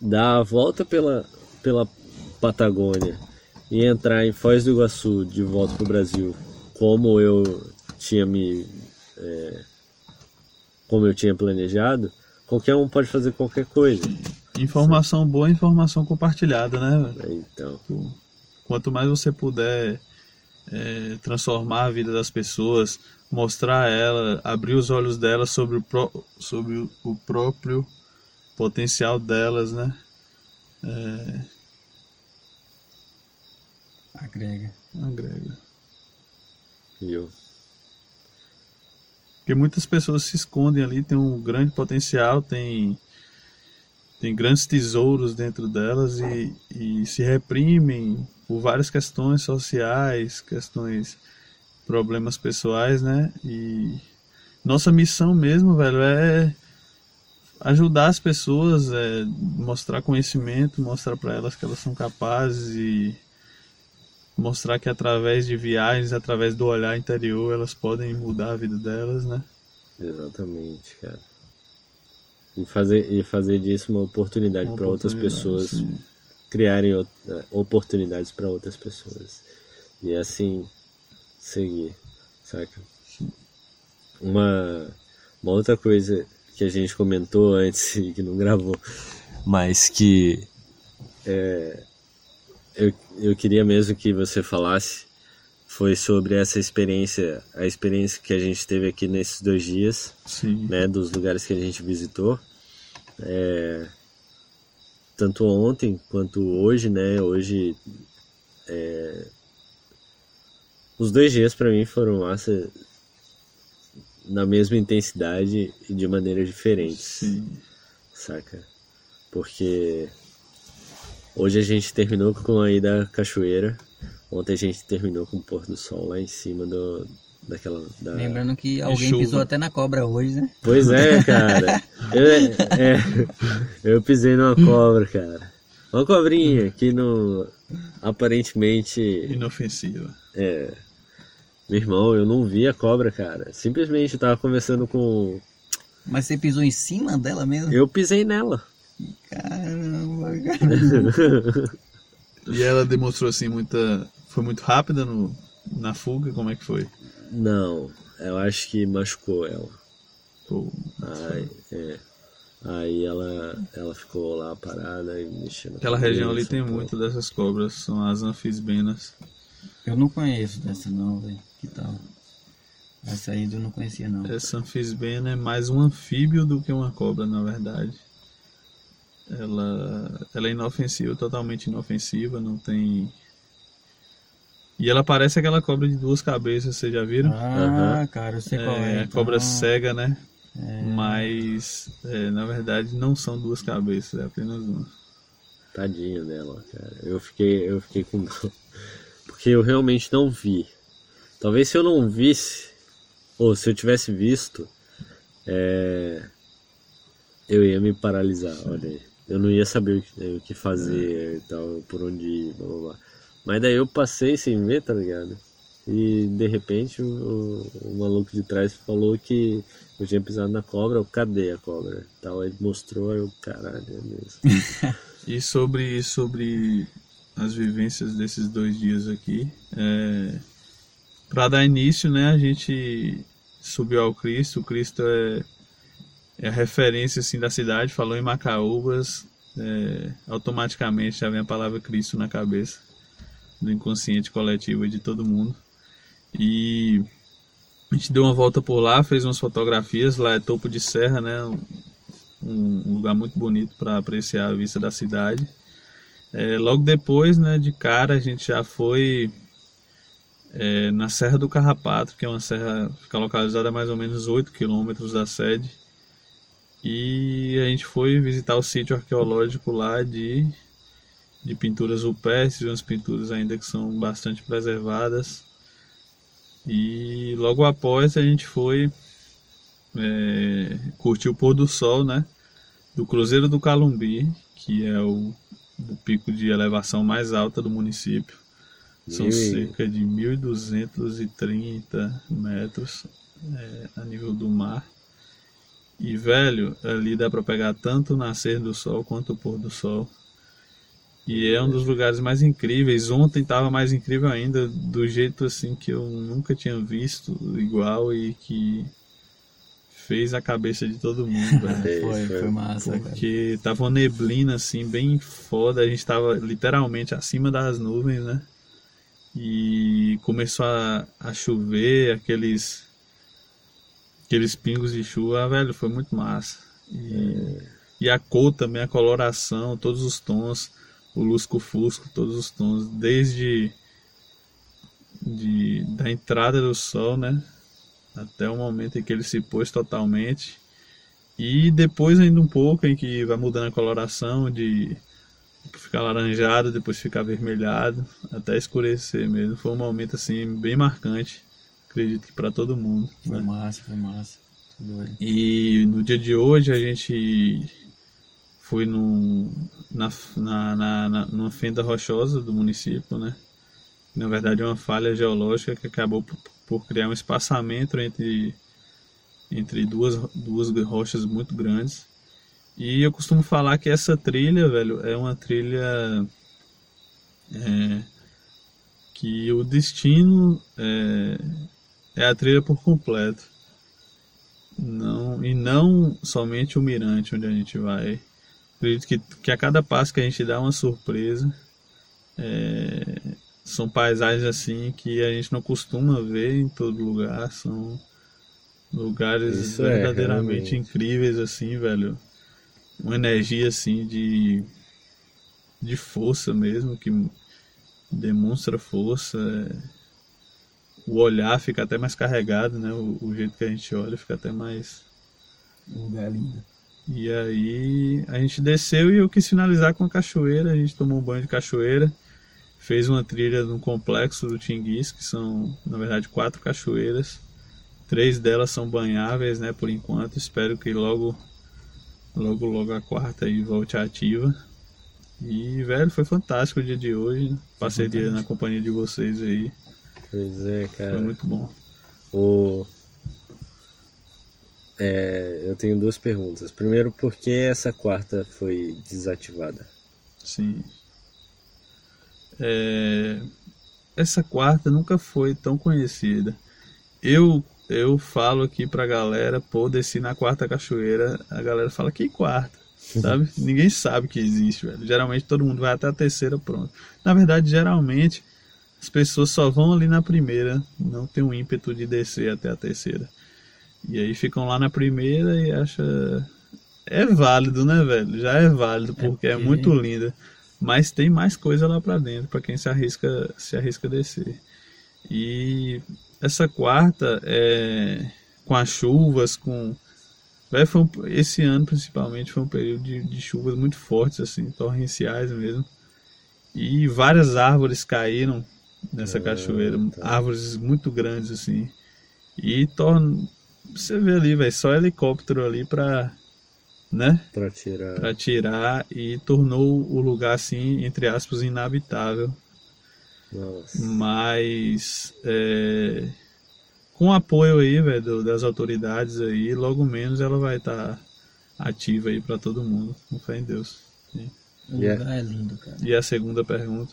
dar a volta pela, pela Patagônia e entrar em Foz do Iguaçu de volta pro Brasil, como eu tinha me. É, como eu tinha planejado, qualquer um pode fazer qualquer coisa. Informação boa é informação compartilhada, né? velho? Então, Quanto mais você puder é, transformar a vida das pessoas, mostrar a ela, abrir os olhos delas sobre o, pró- sobre o- próprio potencial delas, né? É, Agrega. agrega. viu? Porque muitas pessoas se escondem ali, tem um grande potencial, tem, tem grandes tesouros dentro delas e, e se reprimem por várias questões sociais, questões, problemas pessoais, né? E nossa missão mesmo, velho, é ajudar as pessoas, é mostrar conhecimento, mostrar para elas que elas são capazes e mostrar que através de viagens, através do olhar interior, elas podem mudar a vida delas, né? Exatamente, cara. E fazer, e fazer disso uma oportunidade para outras pessoas sim. criarem eh, oportunidades para outras pessoas. E assim seguir, saca? Uma, uma outra coisa que a gente comentou antes e que não gravou, mas que é, eu, eu queria mesmo que você falasse foi sobre essa experiência, a experiência que a gente teve aqui nesses dois dias, Sim. né, dos lugares que a gente visitou. É, tanto ontem quanto hoje, né? Hoje, é, os dois dias para mim foram massa na mesma intensidade e de maneiras diferentes, Sim. saca? Porque hoje a gente terminou com a ida à cachoeira, ontem a gente terminou com o pôr do sol lá em cima do, daquela da, Lembrando que alguém chuva. pisou até na cobra hoje, né? Pois é, cara. Eu, é, eu pisei numa cobra, cara. Uma cobrinha que não. Aparentemente. Inofensiva. É. Meu irmão, eu não vi a cobra, cara. Simplesmente eu tava conversando com. Mas você pisou em cima dela mesmo? Eu pisei nela. Caramba, cara. E ela demonstrou assim muita. Foi muito rápida no, na fuga, como é que foi? Não, eu acho que machucou ela. Pô, Aí, é. Aí ela, ela ficou lá parada e mexendo. aquela região ali tem pô. muito dessas cobras, são as anfisbenas. Eu não conheço dessa não, velho. Que tal? Essa aí eu não conhecia não. Essa anfisbena é mais um anfíbio do que uma cobra, na verdade. Ela, ela é inofensiva, totalmente inofensiva, não tem. E ela parece aquela cobra de duas cabeças, vocês já viram? Ah, Aham. cara, eu sei qual é. É, então. cobra cega, né? É. Mas é, na verdade não são duas cabeças, é apenas uma. Tadinho dela, cara. Eu fiquei, eu fiquei com dó. Porque eu realmente não vi. Talvez se eu não visse, ou se eu tivesse visto, é, eu ia me paralisar, olha aí. Eu não ia saber o que, o que fazer e tal, por onde ir, blá blá blá. Mas daí eu passei sem ver, tá ligado? E de repente o, o- maluco de trás falou que eu tinha pisado na cobra, eu cadê a cobra? Tal, ele mostrou, eu, caralho, é mesmo. E sobre, sobre as vivências desses dois dias aqui, é, para dar início, né, a gente subiu ao Cristo. O Cristo é, é a referência assim da cidade. Falou em Macaúbas, é, automaticamente já vem a palavra Cristo na cabeça do inconsciente coletivo de todo mundo. E a gente deu uma volta por lá, fez umas fotografias. Lá é topo de serra, né? Um, um lugar muito bonito para apreciar a vista da cidade. É, logo depois, né, de cara, a gente já foi é, na Serra do Carrapato, que é uma serra fica localizada a mais ou menos 8 quilômetros da sede. E a gente foi visitar o sítio arqueológico lá de, de pinturas rupestres, umas pinturas ainda que são bastante preservadas. E logo após a gente foi é, curtir o pôr do sol, né? Do Cruzeiro do Calumbi, que é o, o pico de elevação mais alta do município. São e- cerca de 1.230 metros é, a nível do mar. E, velho, ali dá pra pegar tanto o nascer do sol quanto o pôr do sol. E é um dos lugares mais incríveis. Ontem tava mais incrível ainda, do jeito assim que eu nunca tinha visto igual e que fez a cabeça de todo mundo. Fez, foi, foi. foi massa, cara. Porque tava uma neblina assim, bem foda. A gente tava literalmente acima das nuvens, né? E começou a, a chover, aqueles. Aqueles pingos de chuva, ah, velho, foi muito massa. E, e a cor também, a coloração, todos os tons, o lusco-fusco, todos os tons, desde de, da entrada do sol, né? Até o momento em que ele se pôs totalmente. E depois ainda um pouco em que vai mudando a coloração de ficar laranjado, depois ficar avermelhado, até escurecer mesmo. Foi um momento assim bem marcante, acredito que para todo mundo. Foi né? massa, foi massa. E no dia de hoje a gente foi num, na, na, na, na- numa fenda rochosa do município, né? Na verdade é uma falha geológica que acabou por, por criar um espaçamento entre, entre duas, duas rochas muito grandes. E eu costumo falar que essa trilha, velho, é uma trilha é, que o destino é, é a trilha por completo. Não, e não somente o mirante onde a gente vai. Acredito que, que a cada passo que a gente dá uma surpresa. É, são paisagens assim que a gente não costuma ver em todo lugar. São lugares Isso é, verdadeiramente realmente. incríveis assim, velho. Uma energia assim de de força mesmo que demonstra força. é, o olhar fica até mais carregado, né? O, o jeito que a gente olha fica até mais. Um lugar lindo. E aí a gente desceu e eu quis finalizar com a cachoeira. A gente tomou um banho de cachoeira, fez uma trilha no complexo do Tinguis, que são, na verdade, quatro cachoeiras. Três delas são banháveis, né? Por enquanto. Espero que logo, logo, logo a quarta aí volte ativa. E, velho, foi fantástico o dia de hoje. Passei dia na companhia de vocês aí. Pois é, Foi cara. muito bom. O... É, eu tenho duas perguntas. Primeiro, por que essa quarta foi desativada? Sim. É, Essa quarta nunca foi tão conhecida. Eu eu falo aqui pra galera, pô, desci na quarta cachoeira, a galera fala que quarta, sabe? Ninguém sabe que existe, velho. Geralmente todo mundo vai até a terceira pronto. Na verdade, geralmente as pessoas só vão ali na primeira, não tem um ímpeto de descer até a terceira. E aí ficam lá na primeira e acha é válido, né, velho? Já é válido porque é, porque- muito linda, mas tem mais coisa lá pra dentro pra quem se arrisca se arrisca a descer. E essa quarta é com as chuvas, com Véi, foi um- esse ano principalmente foi um período de, de chuvas muito fortes assim, torrenciais mesmo. E várias árvores caíram nessa Ah, cachoeira, tá. árvores muito grandes assim. E torna você vê ali, velho, só helicóptero ali pra, né, Pra tirar. Pra tirar e tornou o lugar assim, entre aspas, inabitável. Nossa. Mas é, com apoio aí, velho, das autoridades aí, logo menos ela vai estar ativa aí pra todo mundo. Com fé em Deus. O Yeah. lugar é lindo, cara. E a segunda pergunta.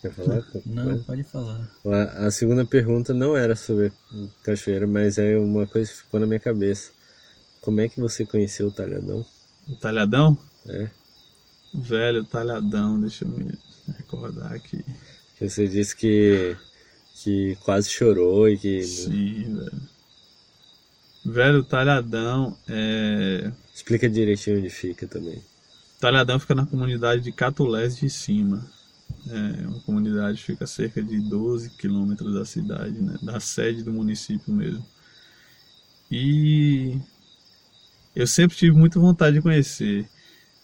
Quer falar? Não, pode falar. A, a segunda pergunta não era sobre cachoeira, mas é uma coisa que ficou na minha cabeça. Como é que você conheceu o Talhadão? O talhadão? É. Velho, talhadão, deixa eu me recordar aqui. Que Você disse que, que quase chorou e que. Sim, velho. Velho, talhadão é. Explica direitinho onde fica também. Talhadão fica na comunidade de Catulés de Cima. É uma comunidade fica a cerca de 12 quilômetros da cidade, né? da sede do município mesmo. E eu sempre tive muita vontade de conhecer.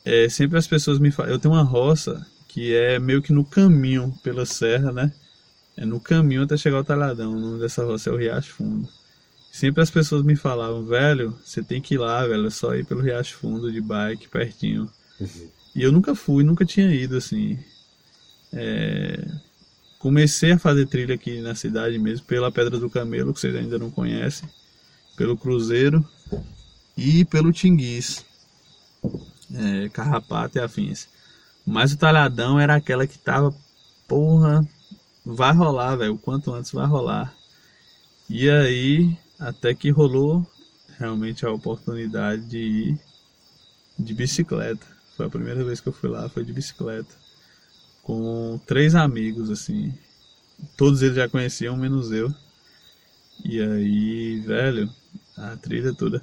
É, sempre as pessoas me falam. Eu tenho uma roça que é meio que no caminho pela serra, né? É no caminho até chegar ao Talhadão. O nome dessa roça é o Riacho Fundo. Sempre as pessoas me falavam, velho, você tem que ir lá, velho, é só ir pelo Riacho Fundo de bike, pertinho. E eu nunca fui, nunca tinha ido assim. É, comecei a fazer trilha aqui na cidade mesmo, pela Pedra do Camelo, que vocês ainda não conhecem, pelo Cruzeiro e pelo Tinguiz, é, Carrapato e afins. Mas o Talhadão era aquela que tava, porra, vai rolar, velho, o quanto antes vai rolar. E aí, até que rolou realmente a oportunidade de ir de bicicleta. Foi a primeira vez que eu fui lá, foi de bicicleta. Com três amigos, assim. Todos eles já conheciam, menos eu. E aí, velho, a trilha toda.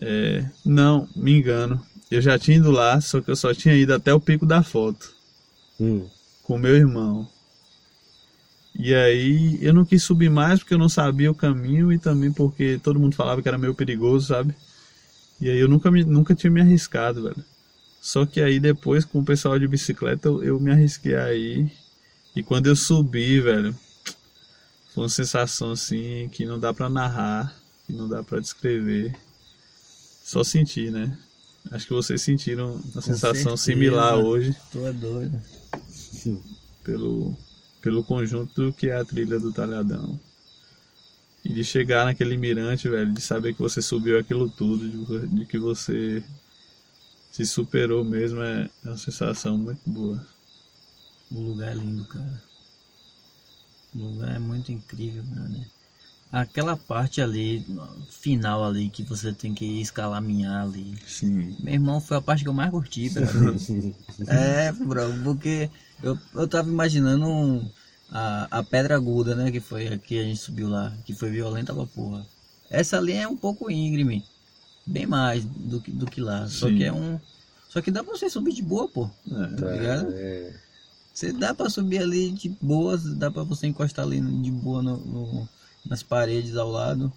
É, não, me engano. Eu já tinha ido lá, só que eu só tinha ido até o pico da foto. Hum. Com meu irmão. E aí eu não quis subir mais porque eu não sabia o caminho e também porque todo mundo falava que era meio perigoso, sabe? E aí eu nunca, me, nunca tinha me arriscado, velho. Só que aí depois com o pessoal de bicicleta eu, eu me arrisquei aí. E quando eu subi, velho, foi uma sensação assim que não dá pra narrar, que não dá pra descrever. Só sentir, né? Acho que vocês sentiram uma sensação certeza. similar hoje Tu é doido. pelo, pelo conjunto que é a trilha do Talhadão. E de chegar naquele mirante, velho, de saber que você subiu aquilo tudo, de, de que você se superou mesmo, é, é uma sensação muito boa. O lugar é lindo, cara. O lugar é muito incrível, né? Aquela parte ali, final ali, que você tem que escalaminhar ali. Sim. Meu irmão, foi a parte que eu mais curti. É, bro, porque eu, eu tava imaginando um- a, a pedra aguda, né? Que foi que a gente subiu lá, que foi violenta pra porra. Essa ali é um pouco íngreme. Bem mais do que, do que lá. Só Sim. que é um. Só que dá pra você subir de boa, pô. É, Tá ligado? É, Você dá pra subir ali de boas, dá pra você encostar ali de boa no, no- nas paredes ao lado.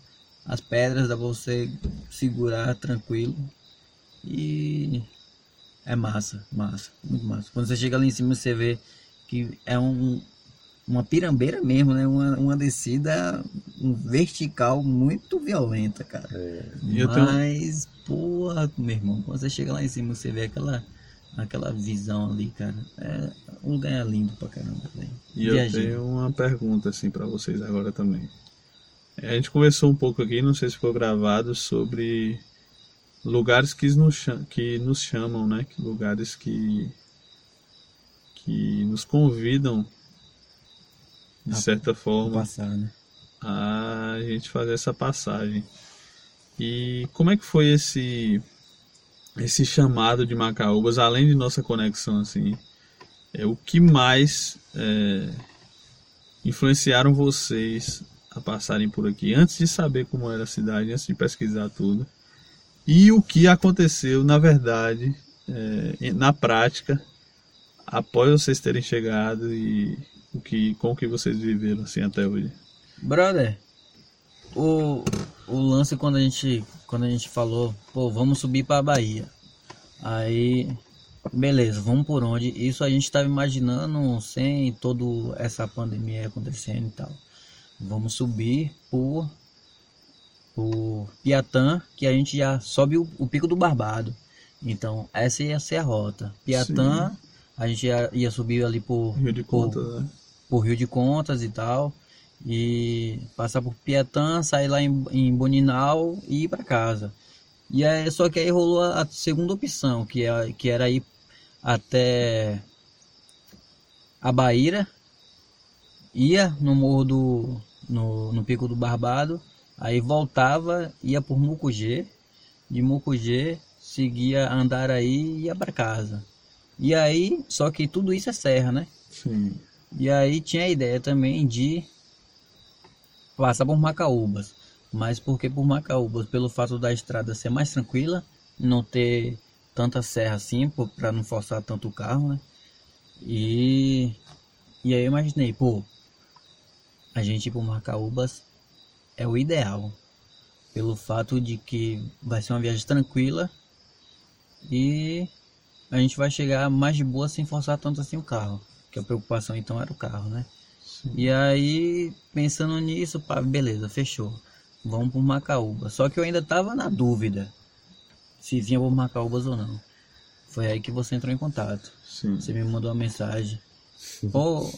As pedras dá pra você segurar tranquilo. E é massa, massa, muito massa. Quando você chega ali em cima você vê que é um, uma pirambeira mesmo, né? Uma, uma descida um vertical muito violenta, cara. é. Eu tenho- Mas, porra, meu irmão, quando você chega lá em cima, você vê aquela, aquela visão ali, cara. É, o lugar lindo pra caramba, velho. E eu tenho uma pergunta assim para vocês agora também. É, A gente conversou um pouco aqui, não sei se ficou gravado, sobre lugares que nos, cha- que nos chamam, né? Lugares que que nos convidam de A- certa forma Passar, né? a gente fazer essa passagem. E como é que foi esse esse chamado de Macaúbas, além de nossa conexão assim? É o que mais é, influenciaram vocês a passarem por aqui antes de saber como era a cidade, antes de pesquisar tudo? E o que aconteceu, na verdade, é, na prática, após vocês terem chegado e o que, com o que vocês viveram assim até hoje? Brother, o, o lance quando a gente quando a gente falou, pô, vamos subir pra Bahia. Aí, beleza, vamos por onde? Isso a gente tava imaginando sem toda essa pandemia acontecendo e tal. Vamos subir por por Piatã, que a gente já sobe o, o Pico do Barbado. Então, essa ia ser a rota. Piatã, a gente ia, ia subir ali por Rio de por- Conta, né? Por Rio de Contas e tal. E passar por Piatã, sair lá em, em Boninal e ir para casa. E aí, só que aí rolou a, a segunda opção, que, é, que era ir até a Baíra, ia no morro do. no, no Pico do Barbado, aí voltava, ia por Mucugê, de Mucugê seguia Andaraí e ia para casa. E aí, só que tudo isso é serra, né? Sim. E aí tinha a ideia também de passar por Macaúbas. Mas porque por Macaúbas, pelo fato da estrada ser mais tranquila, não ter tanta serra assim, para não forçar tanto o carro, né? E, e aí eu imaginei, pô, a gente ir por Macaúbas é o ideal. Pelo fato de que vai ser uma viagem tranquila e a gente vai chegar mais de boa sem forçar tanto assim o carro. Que a preocupação então era o carro, né? Sim. E aí, pensando nisso, pá, beleza, fechou. Vamos por Macaúba. Só que eu ainda tava na dúvida se vinha por Macaúbas ou não. Foi aí que você entrou em contato. Sim. Você me mandou uma mensagem. Pô,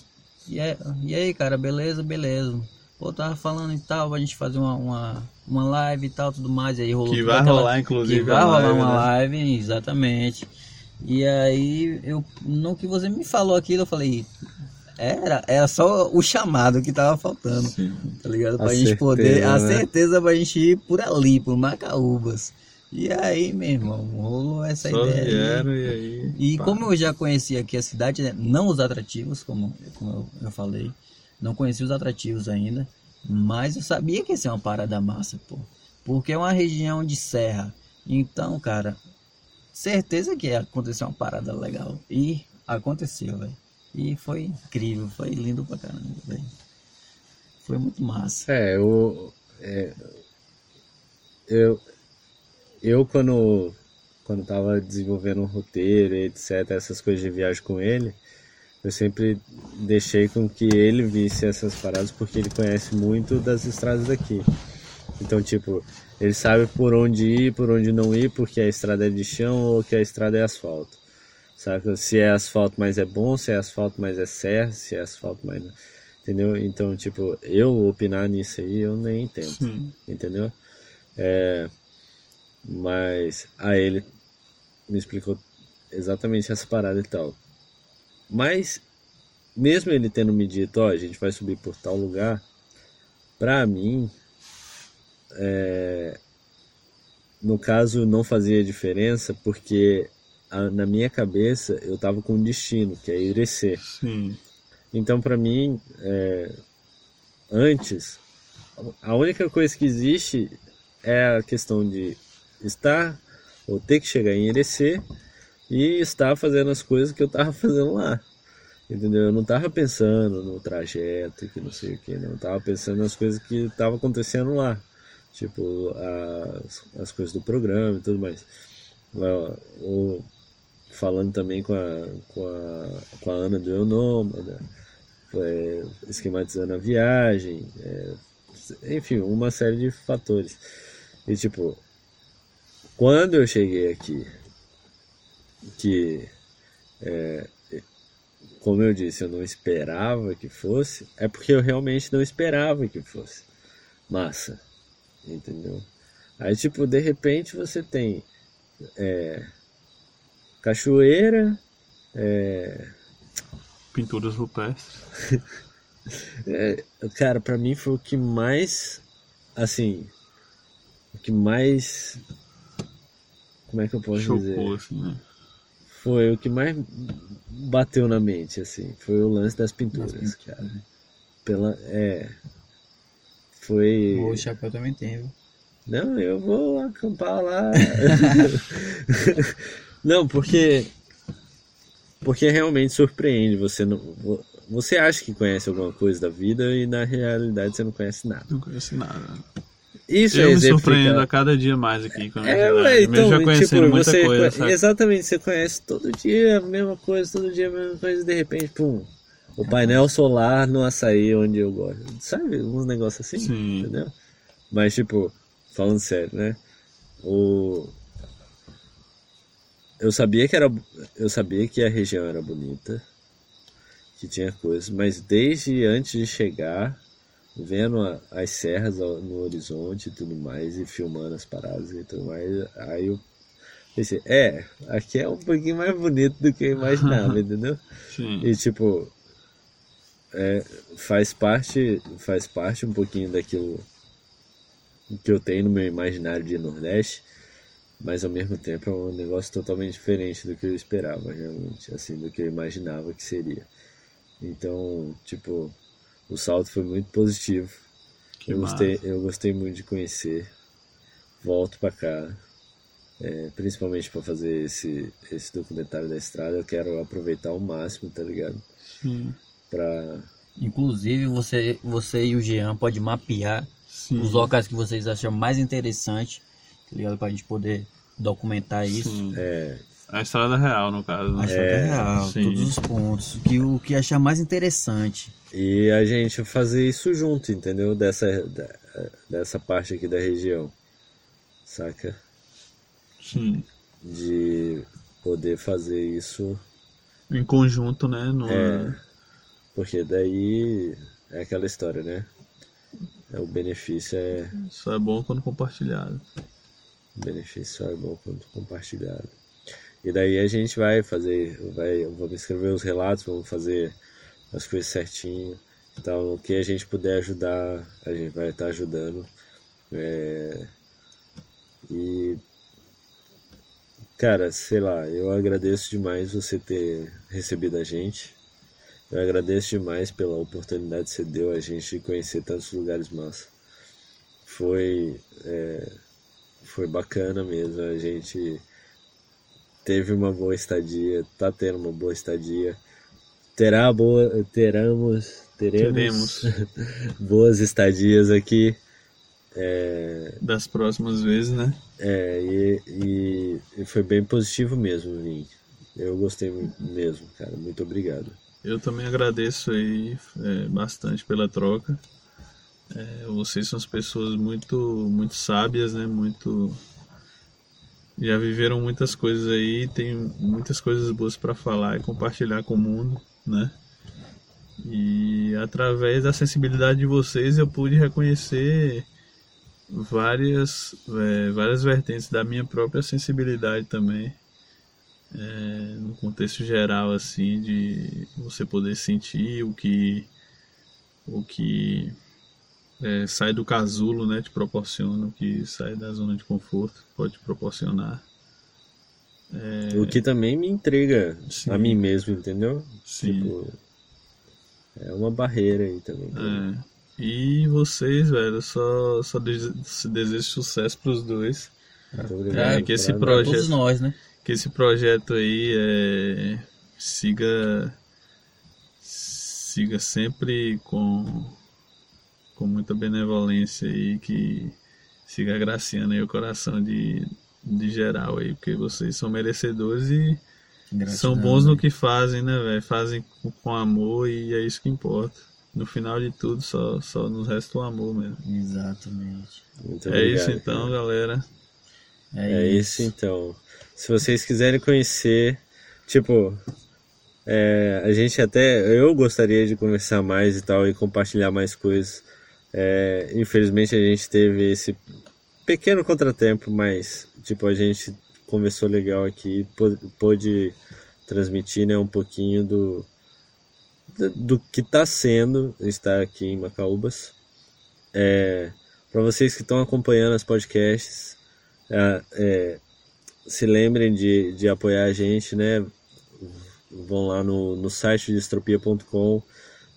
E, é, e aí, cara, beleza, beleza. Pô, tava falando e tal, pra gente fazer uma, uma, uma live e tal, tudo mais. E aí rolou Que vai aquela- rolar, inclusive. que vai rolar live, uma né? live, exatamente. E aí, eu, no que você me falou aquilo, eu falei, era, era só o chamado que tava faltando, Sim. tá ligado? Pra A gente poder, certeza, a né? certeza pra gente ir por ali, por Macaúbas. E aí, meu irmão, rolou essa Só ideia. vieram e aí. E pá. como eu já conhecia aqui a cidade, né, não os atrativos, como, como eu, eu falei, não conhecia os atrativos ainda, mas eu sabia que ia ser uma parada massa, pô. Porque é uma região de serra. Então, cara, certeza que ia acontecer uma parada legal. E aconteceu, velho. E foi incrível, foi lindo pra caramba. Foi muito massa. É, eu. é, eu, eu quando, quando tava desenvolvendo um roteiro, etc., essas coisas de viagem com ele, eu sempre deixei com que ele visse essas paradas porque ele conhece muito das estradas daqui. Então, tipo, ele sabe por onde ir, por onde não ir, porque a estrada é de chão ou que a estrada é asfalto. Saca? Se é asfalto, mas é bom, se é asfalto, mas é serra, se é asfalto, mas. Entendeu? Então, tipo, eu opinar nisso aí, eu nem entendo Sim. entendeu? É, mas aí ele me explicou exatamente essa parada e tal. Mas mesmo ele tendo me dito, ó, a gente vai subir por tal lugar, pra mim, é, no caso não fazia diferença porque a- na minha cabeça eu tava com um destino, que é. Sim. Então, pra mim, é, antes, a única coisa que existe é a questão de estar ou ter que chegar em Irecê e estar fazendo as coisas que eu tava fazendo lá. Entendeu? Eu não tava pensando no trajeto, que não sei o que, não. Eu tava pensando nas coisas que estavam acontecendo lá. Tipo, as, as coisas do programa e tudo mais. Lá, o- falando também com a, com a, com a Ana do Eu Nômada, é, esquematizando a viagem, é, enfim, uma série de fatores. E tipo, quando eu cheguei aqui, que é, como eu disse, eu não esperava que fosse, é porque eu realmente não esperava que fosse massa, entendeu? Aí tipo, de repente você tem é, cachoeira, é, Pinturas rupestres. É, cara, pra mim foi o que mais, assim, o que mais, como é que eu posso dizer? Chocou, assim, né? Foi o que mais bateu na mente, assim, foi o lance das pinturas, cara. Pela, é, foi. O chapéu também tem, viu? Não, eu vou acampar lá. não, porque porque realmente surpreende. Você não, vo- você acha que conhece alguma coisa da vida e na realidade você não conhece nada. Não conheço nada. Isso eu é me surpreendo exemplificar. a cada dia mais aqui. Com a É, ué, então, já conhecendo tipo, muita você coisa, sabe? exatamente, você conhece todo dia a mesma coisa, todo dia a mesma coisa, e de repente, pum, o painel solar no açaí onde eu gosto. Sabe, uns negócios assim, Sim. entendeu? Mas, tipo, falando sério, né? O... Eu sabia que era. Eu sabia que a região era bonita, que tinha coisas, mas desde antes de chegar, vendo a- as serras no horizonte e tudo mais, e filmando as paradas e tudo mais, aí eu pensei, é, aqui é um pouquinho mais bonito do que eu imaginava, entendeu? Sim. E tipo, é, faz parte, faz parte um pouquinho daquilo que eu tenho no meu imaginário de Nordeste, mas ao mesmo tempo é um negócio totalmente diferente do que eu esperava, realmente, assim, do que eu imaginava que seria. Então, tipo, o salto foi muito positivo. Que eu gostei, eu gostei muito de conhecer. Volto pra cá, é, principalmente para fazer esse esse documentário da estrada. Eu quero aproveitar ao máximo, tá ligado? Sim. Pra Inclusive, você, você e o Jean pode mapear Sim. os locais que vocês acham mais interessante, tá ligado? Pra gente poder documentar isso. É, A estrada real, no caso. né? Achar que é real, sim. todos os pontos. Que, o que achar mais interessante. E a gente fazer isso junto, entendeu? Dessa, dessa parte aqui da região, saca? Sim. De poder fazer isso. Em conjunto, né? Numa, É. Porque daí é aquela história, né? É, o benefício é. Só é bom quando compartilhado. O benefício só é bom quando compartilhado. E daí a gente vai fazer, vai, vamos escrever os relatos, vamos fazer as coisas certinho. Então, o que a gente puder ajudar, a gente vai estar ajudando. É... E, cara, sei lá, eu agradeço demais você ter recebido a gente. Eu agradeço demais pela oportunidade que você deu a gente de conhecer tantos lugares massa. Foi, é, foi bacana mesmo, a gente teve uma boa estadia, tá tendo uma boa estadia. Terá boa, teremos, teremos, Teremos. boas estadias aqui. É, Das próximas vezes, né? é, e, e- e foi bem positivo mesmo, Vim. Eu gostei mesmo, cara. Muito obrigado. Eu também agradeço aí é, bastante pela troca. É, vocês são as pessoas muito, muito sábias, né? Muito já viveram muitas coisas aí, tem muitas coisas boas para falar e compartilhar com o mundo, né? E através da sensibilidade de vocês eu pude reconhecer várias é, várias vertentes da minha própria sensibilidade também é, no contexto geral assim de você poder sentir o que o que é, sai do casulo né te proporciona o que sai da zona de conforto pode te proporcionar O que também me intriga Sim. a mim mesmo, entendeu? Sim. Tipo, é uma barreira aí também. É. E vocês, velho, só, só dese- desejo sucesso pros dois. Muito obrigado. É, que esse projeto- Todos nós, né? Que esse projeto aí é, siga siga sempre com, com muita benevolência aí, que siga agraciando aí o coração de, de geral aí, porque vocês são merecedores e são bons no que fazem, né, velho? Fazem com, com amor e é isso que importa. No final de tudo, só, só nos resta o amor mesmo. Exatamente. Muito é isso obrigado, então, cara. galera. É, É isso então. Se vocês quiserem conhecer, tipo, é, a gente até. Eu gostaria de conversar mais e tal e compartilhar mais coisas. É, infelizmente a gente teve esse pequeno contratempo, mas tipo, a gente conversou legal aqui, pô- pôde transmitir né, um pouquinho do, do, do que está sendo estar aqui em Macaúbas. É, Para vocês que estão acompanhando os podcasts, é, é, se lembrem de, de apoiar a gente, né? Vão lá no, no site distropia.com,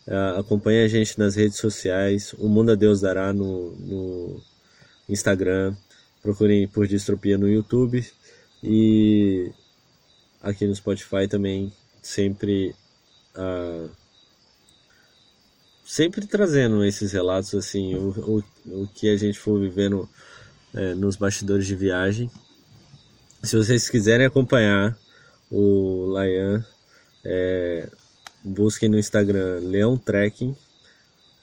é, acompanhem a gente nas redes sociais, o Mundo a Deus dará no, no Instagram, procurem por Distropia no YouTube e aqui no Spotify também, sempre ah, sempre trazendo esses relatos assim, o, o, o que a gente for vivendo é, nos bastidores de viagem. Se vocês quiserem acompanhar o Layan, é, busquem no Instagram Leão Trekking.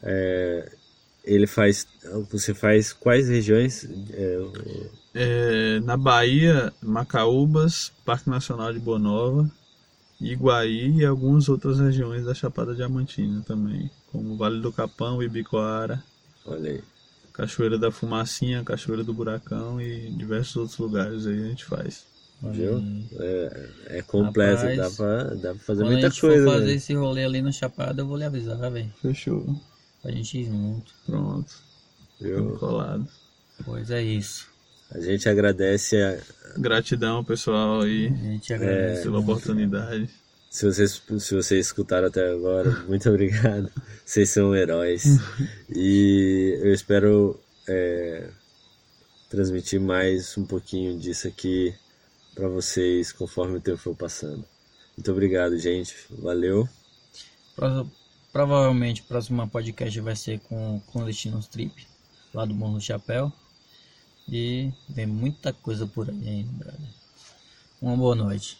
É, ele faz. Você faz quais regiões? É, É, na Bahia, Macaúbas, Parque Nacional de Boa Nova, Iguaí e algumas outras regiões da Chapada Diamantina também, como Vale do Capão, Ibicoara, olha aí. Cachoeira da Fumacinha, Cachoeira do Buracão e diversos outros lugares aí a gente faz. Viu? É, é completo, Rapaz, dá pra, dá pra fazer Quando muita a gente coisa. for fazer né? esse rolê ali no Chapada, eu vou lhe avisar, velho. Fechou. Pra gente ir junto. Pronto. Viu? Colado. Pois é isso. A gente agradece a, Gratidão, pessoal, aí, A gente agradece. pela oportunidade. Se vocês, se vocês escutaram até agora, muito obrigado. Vocês são heróis. E eu espero é, transmitir mais um pouquinho disso aqui para vocês conforme o tempo for passando. Muito obrigado, gente. Valeu. Pro- Provavelmente o próximo podcast vai ser com Clandestinos Trip, lá do Morro do Chapéu. E vem muita coisa por aí ainda, brother. Uma boa noite.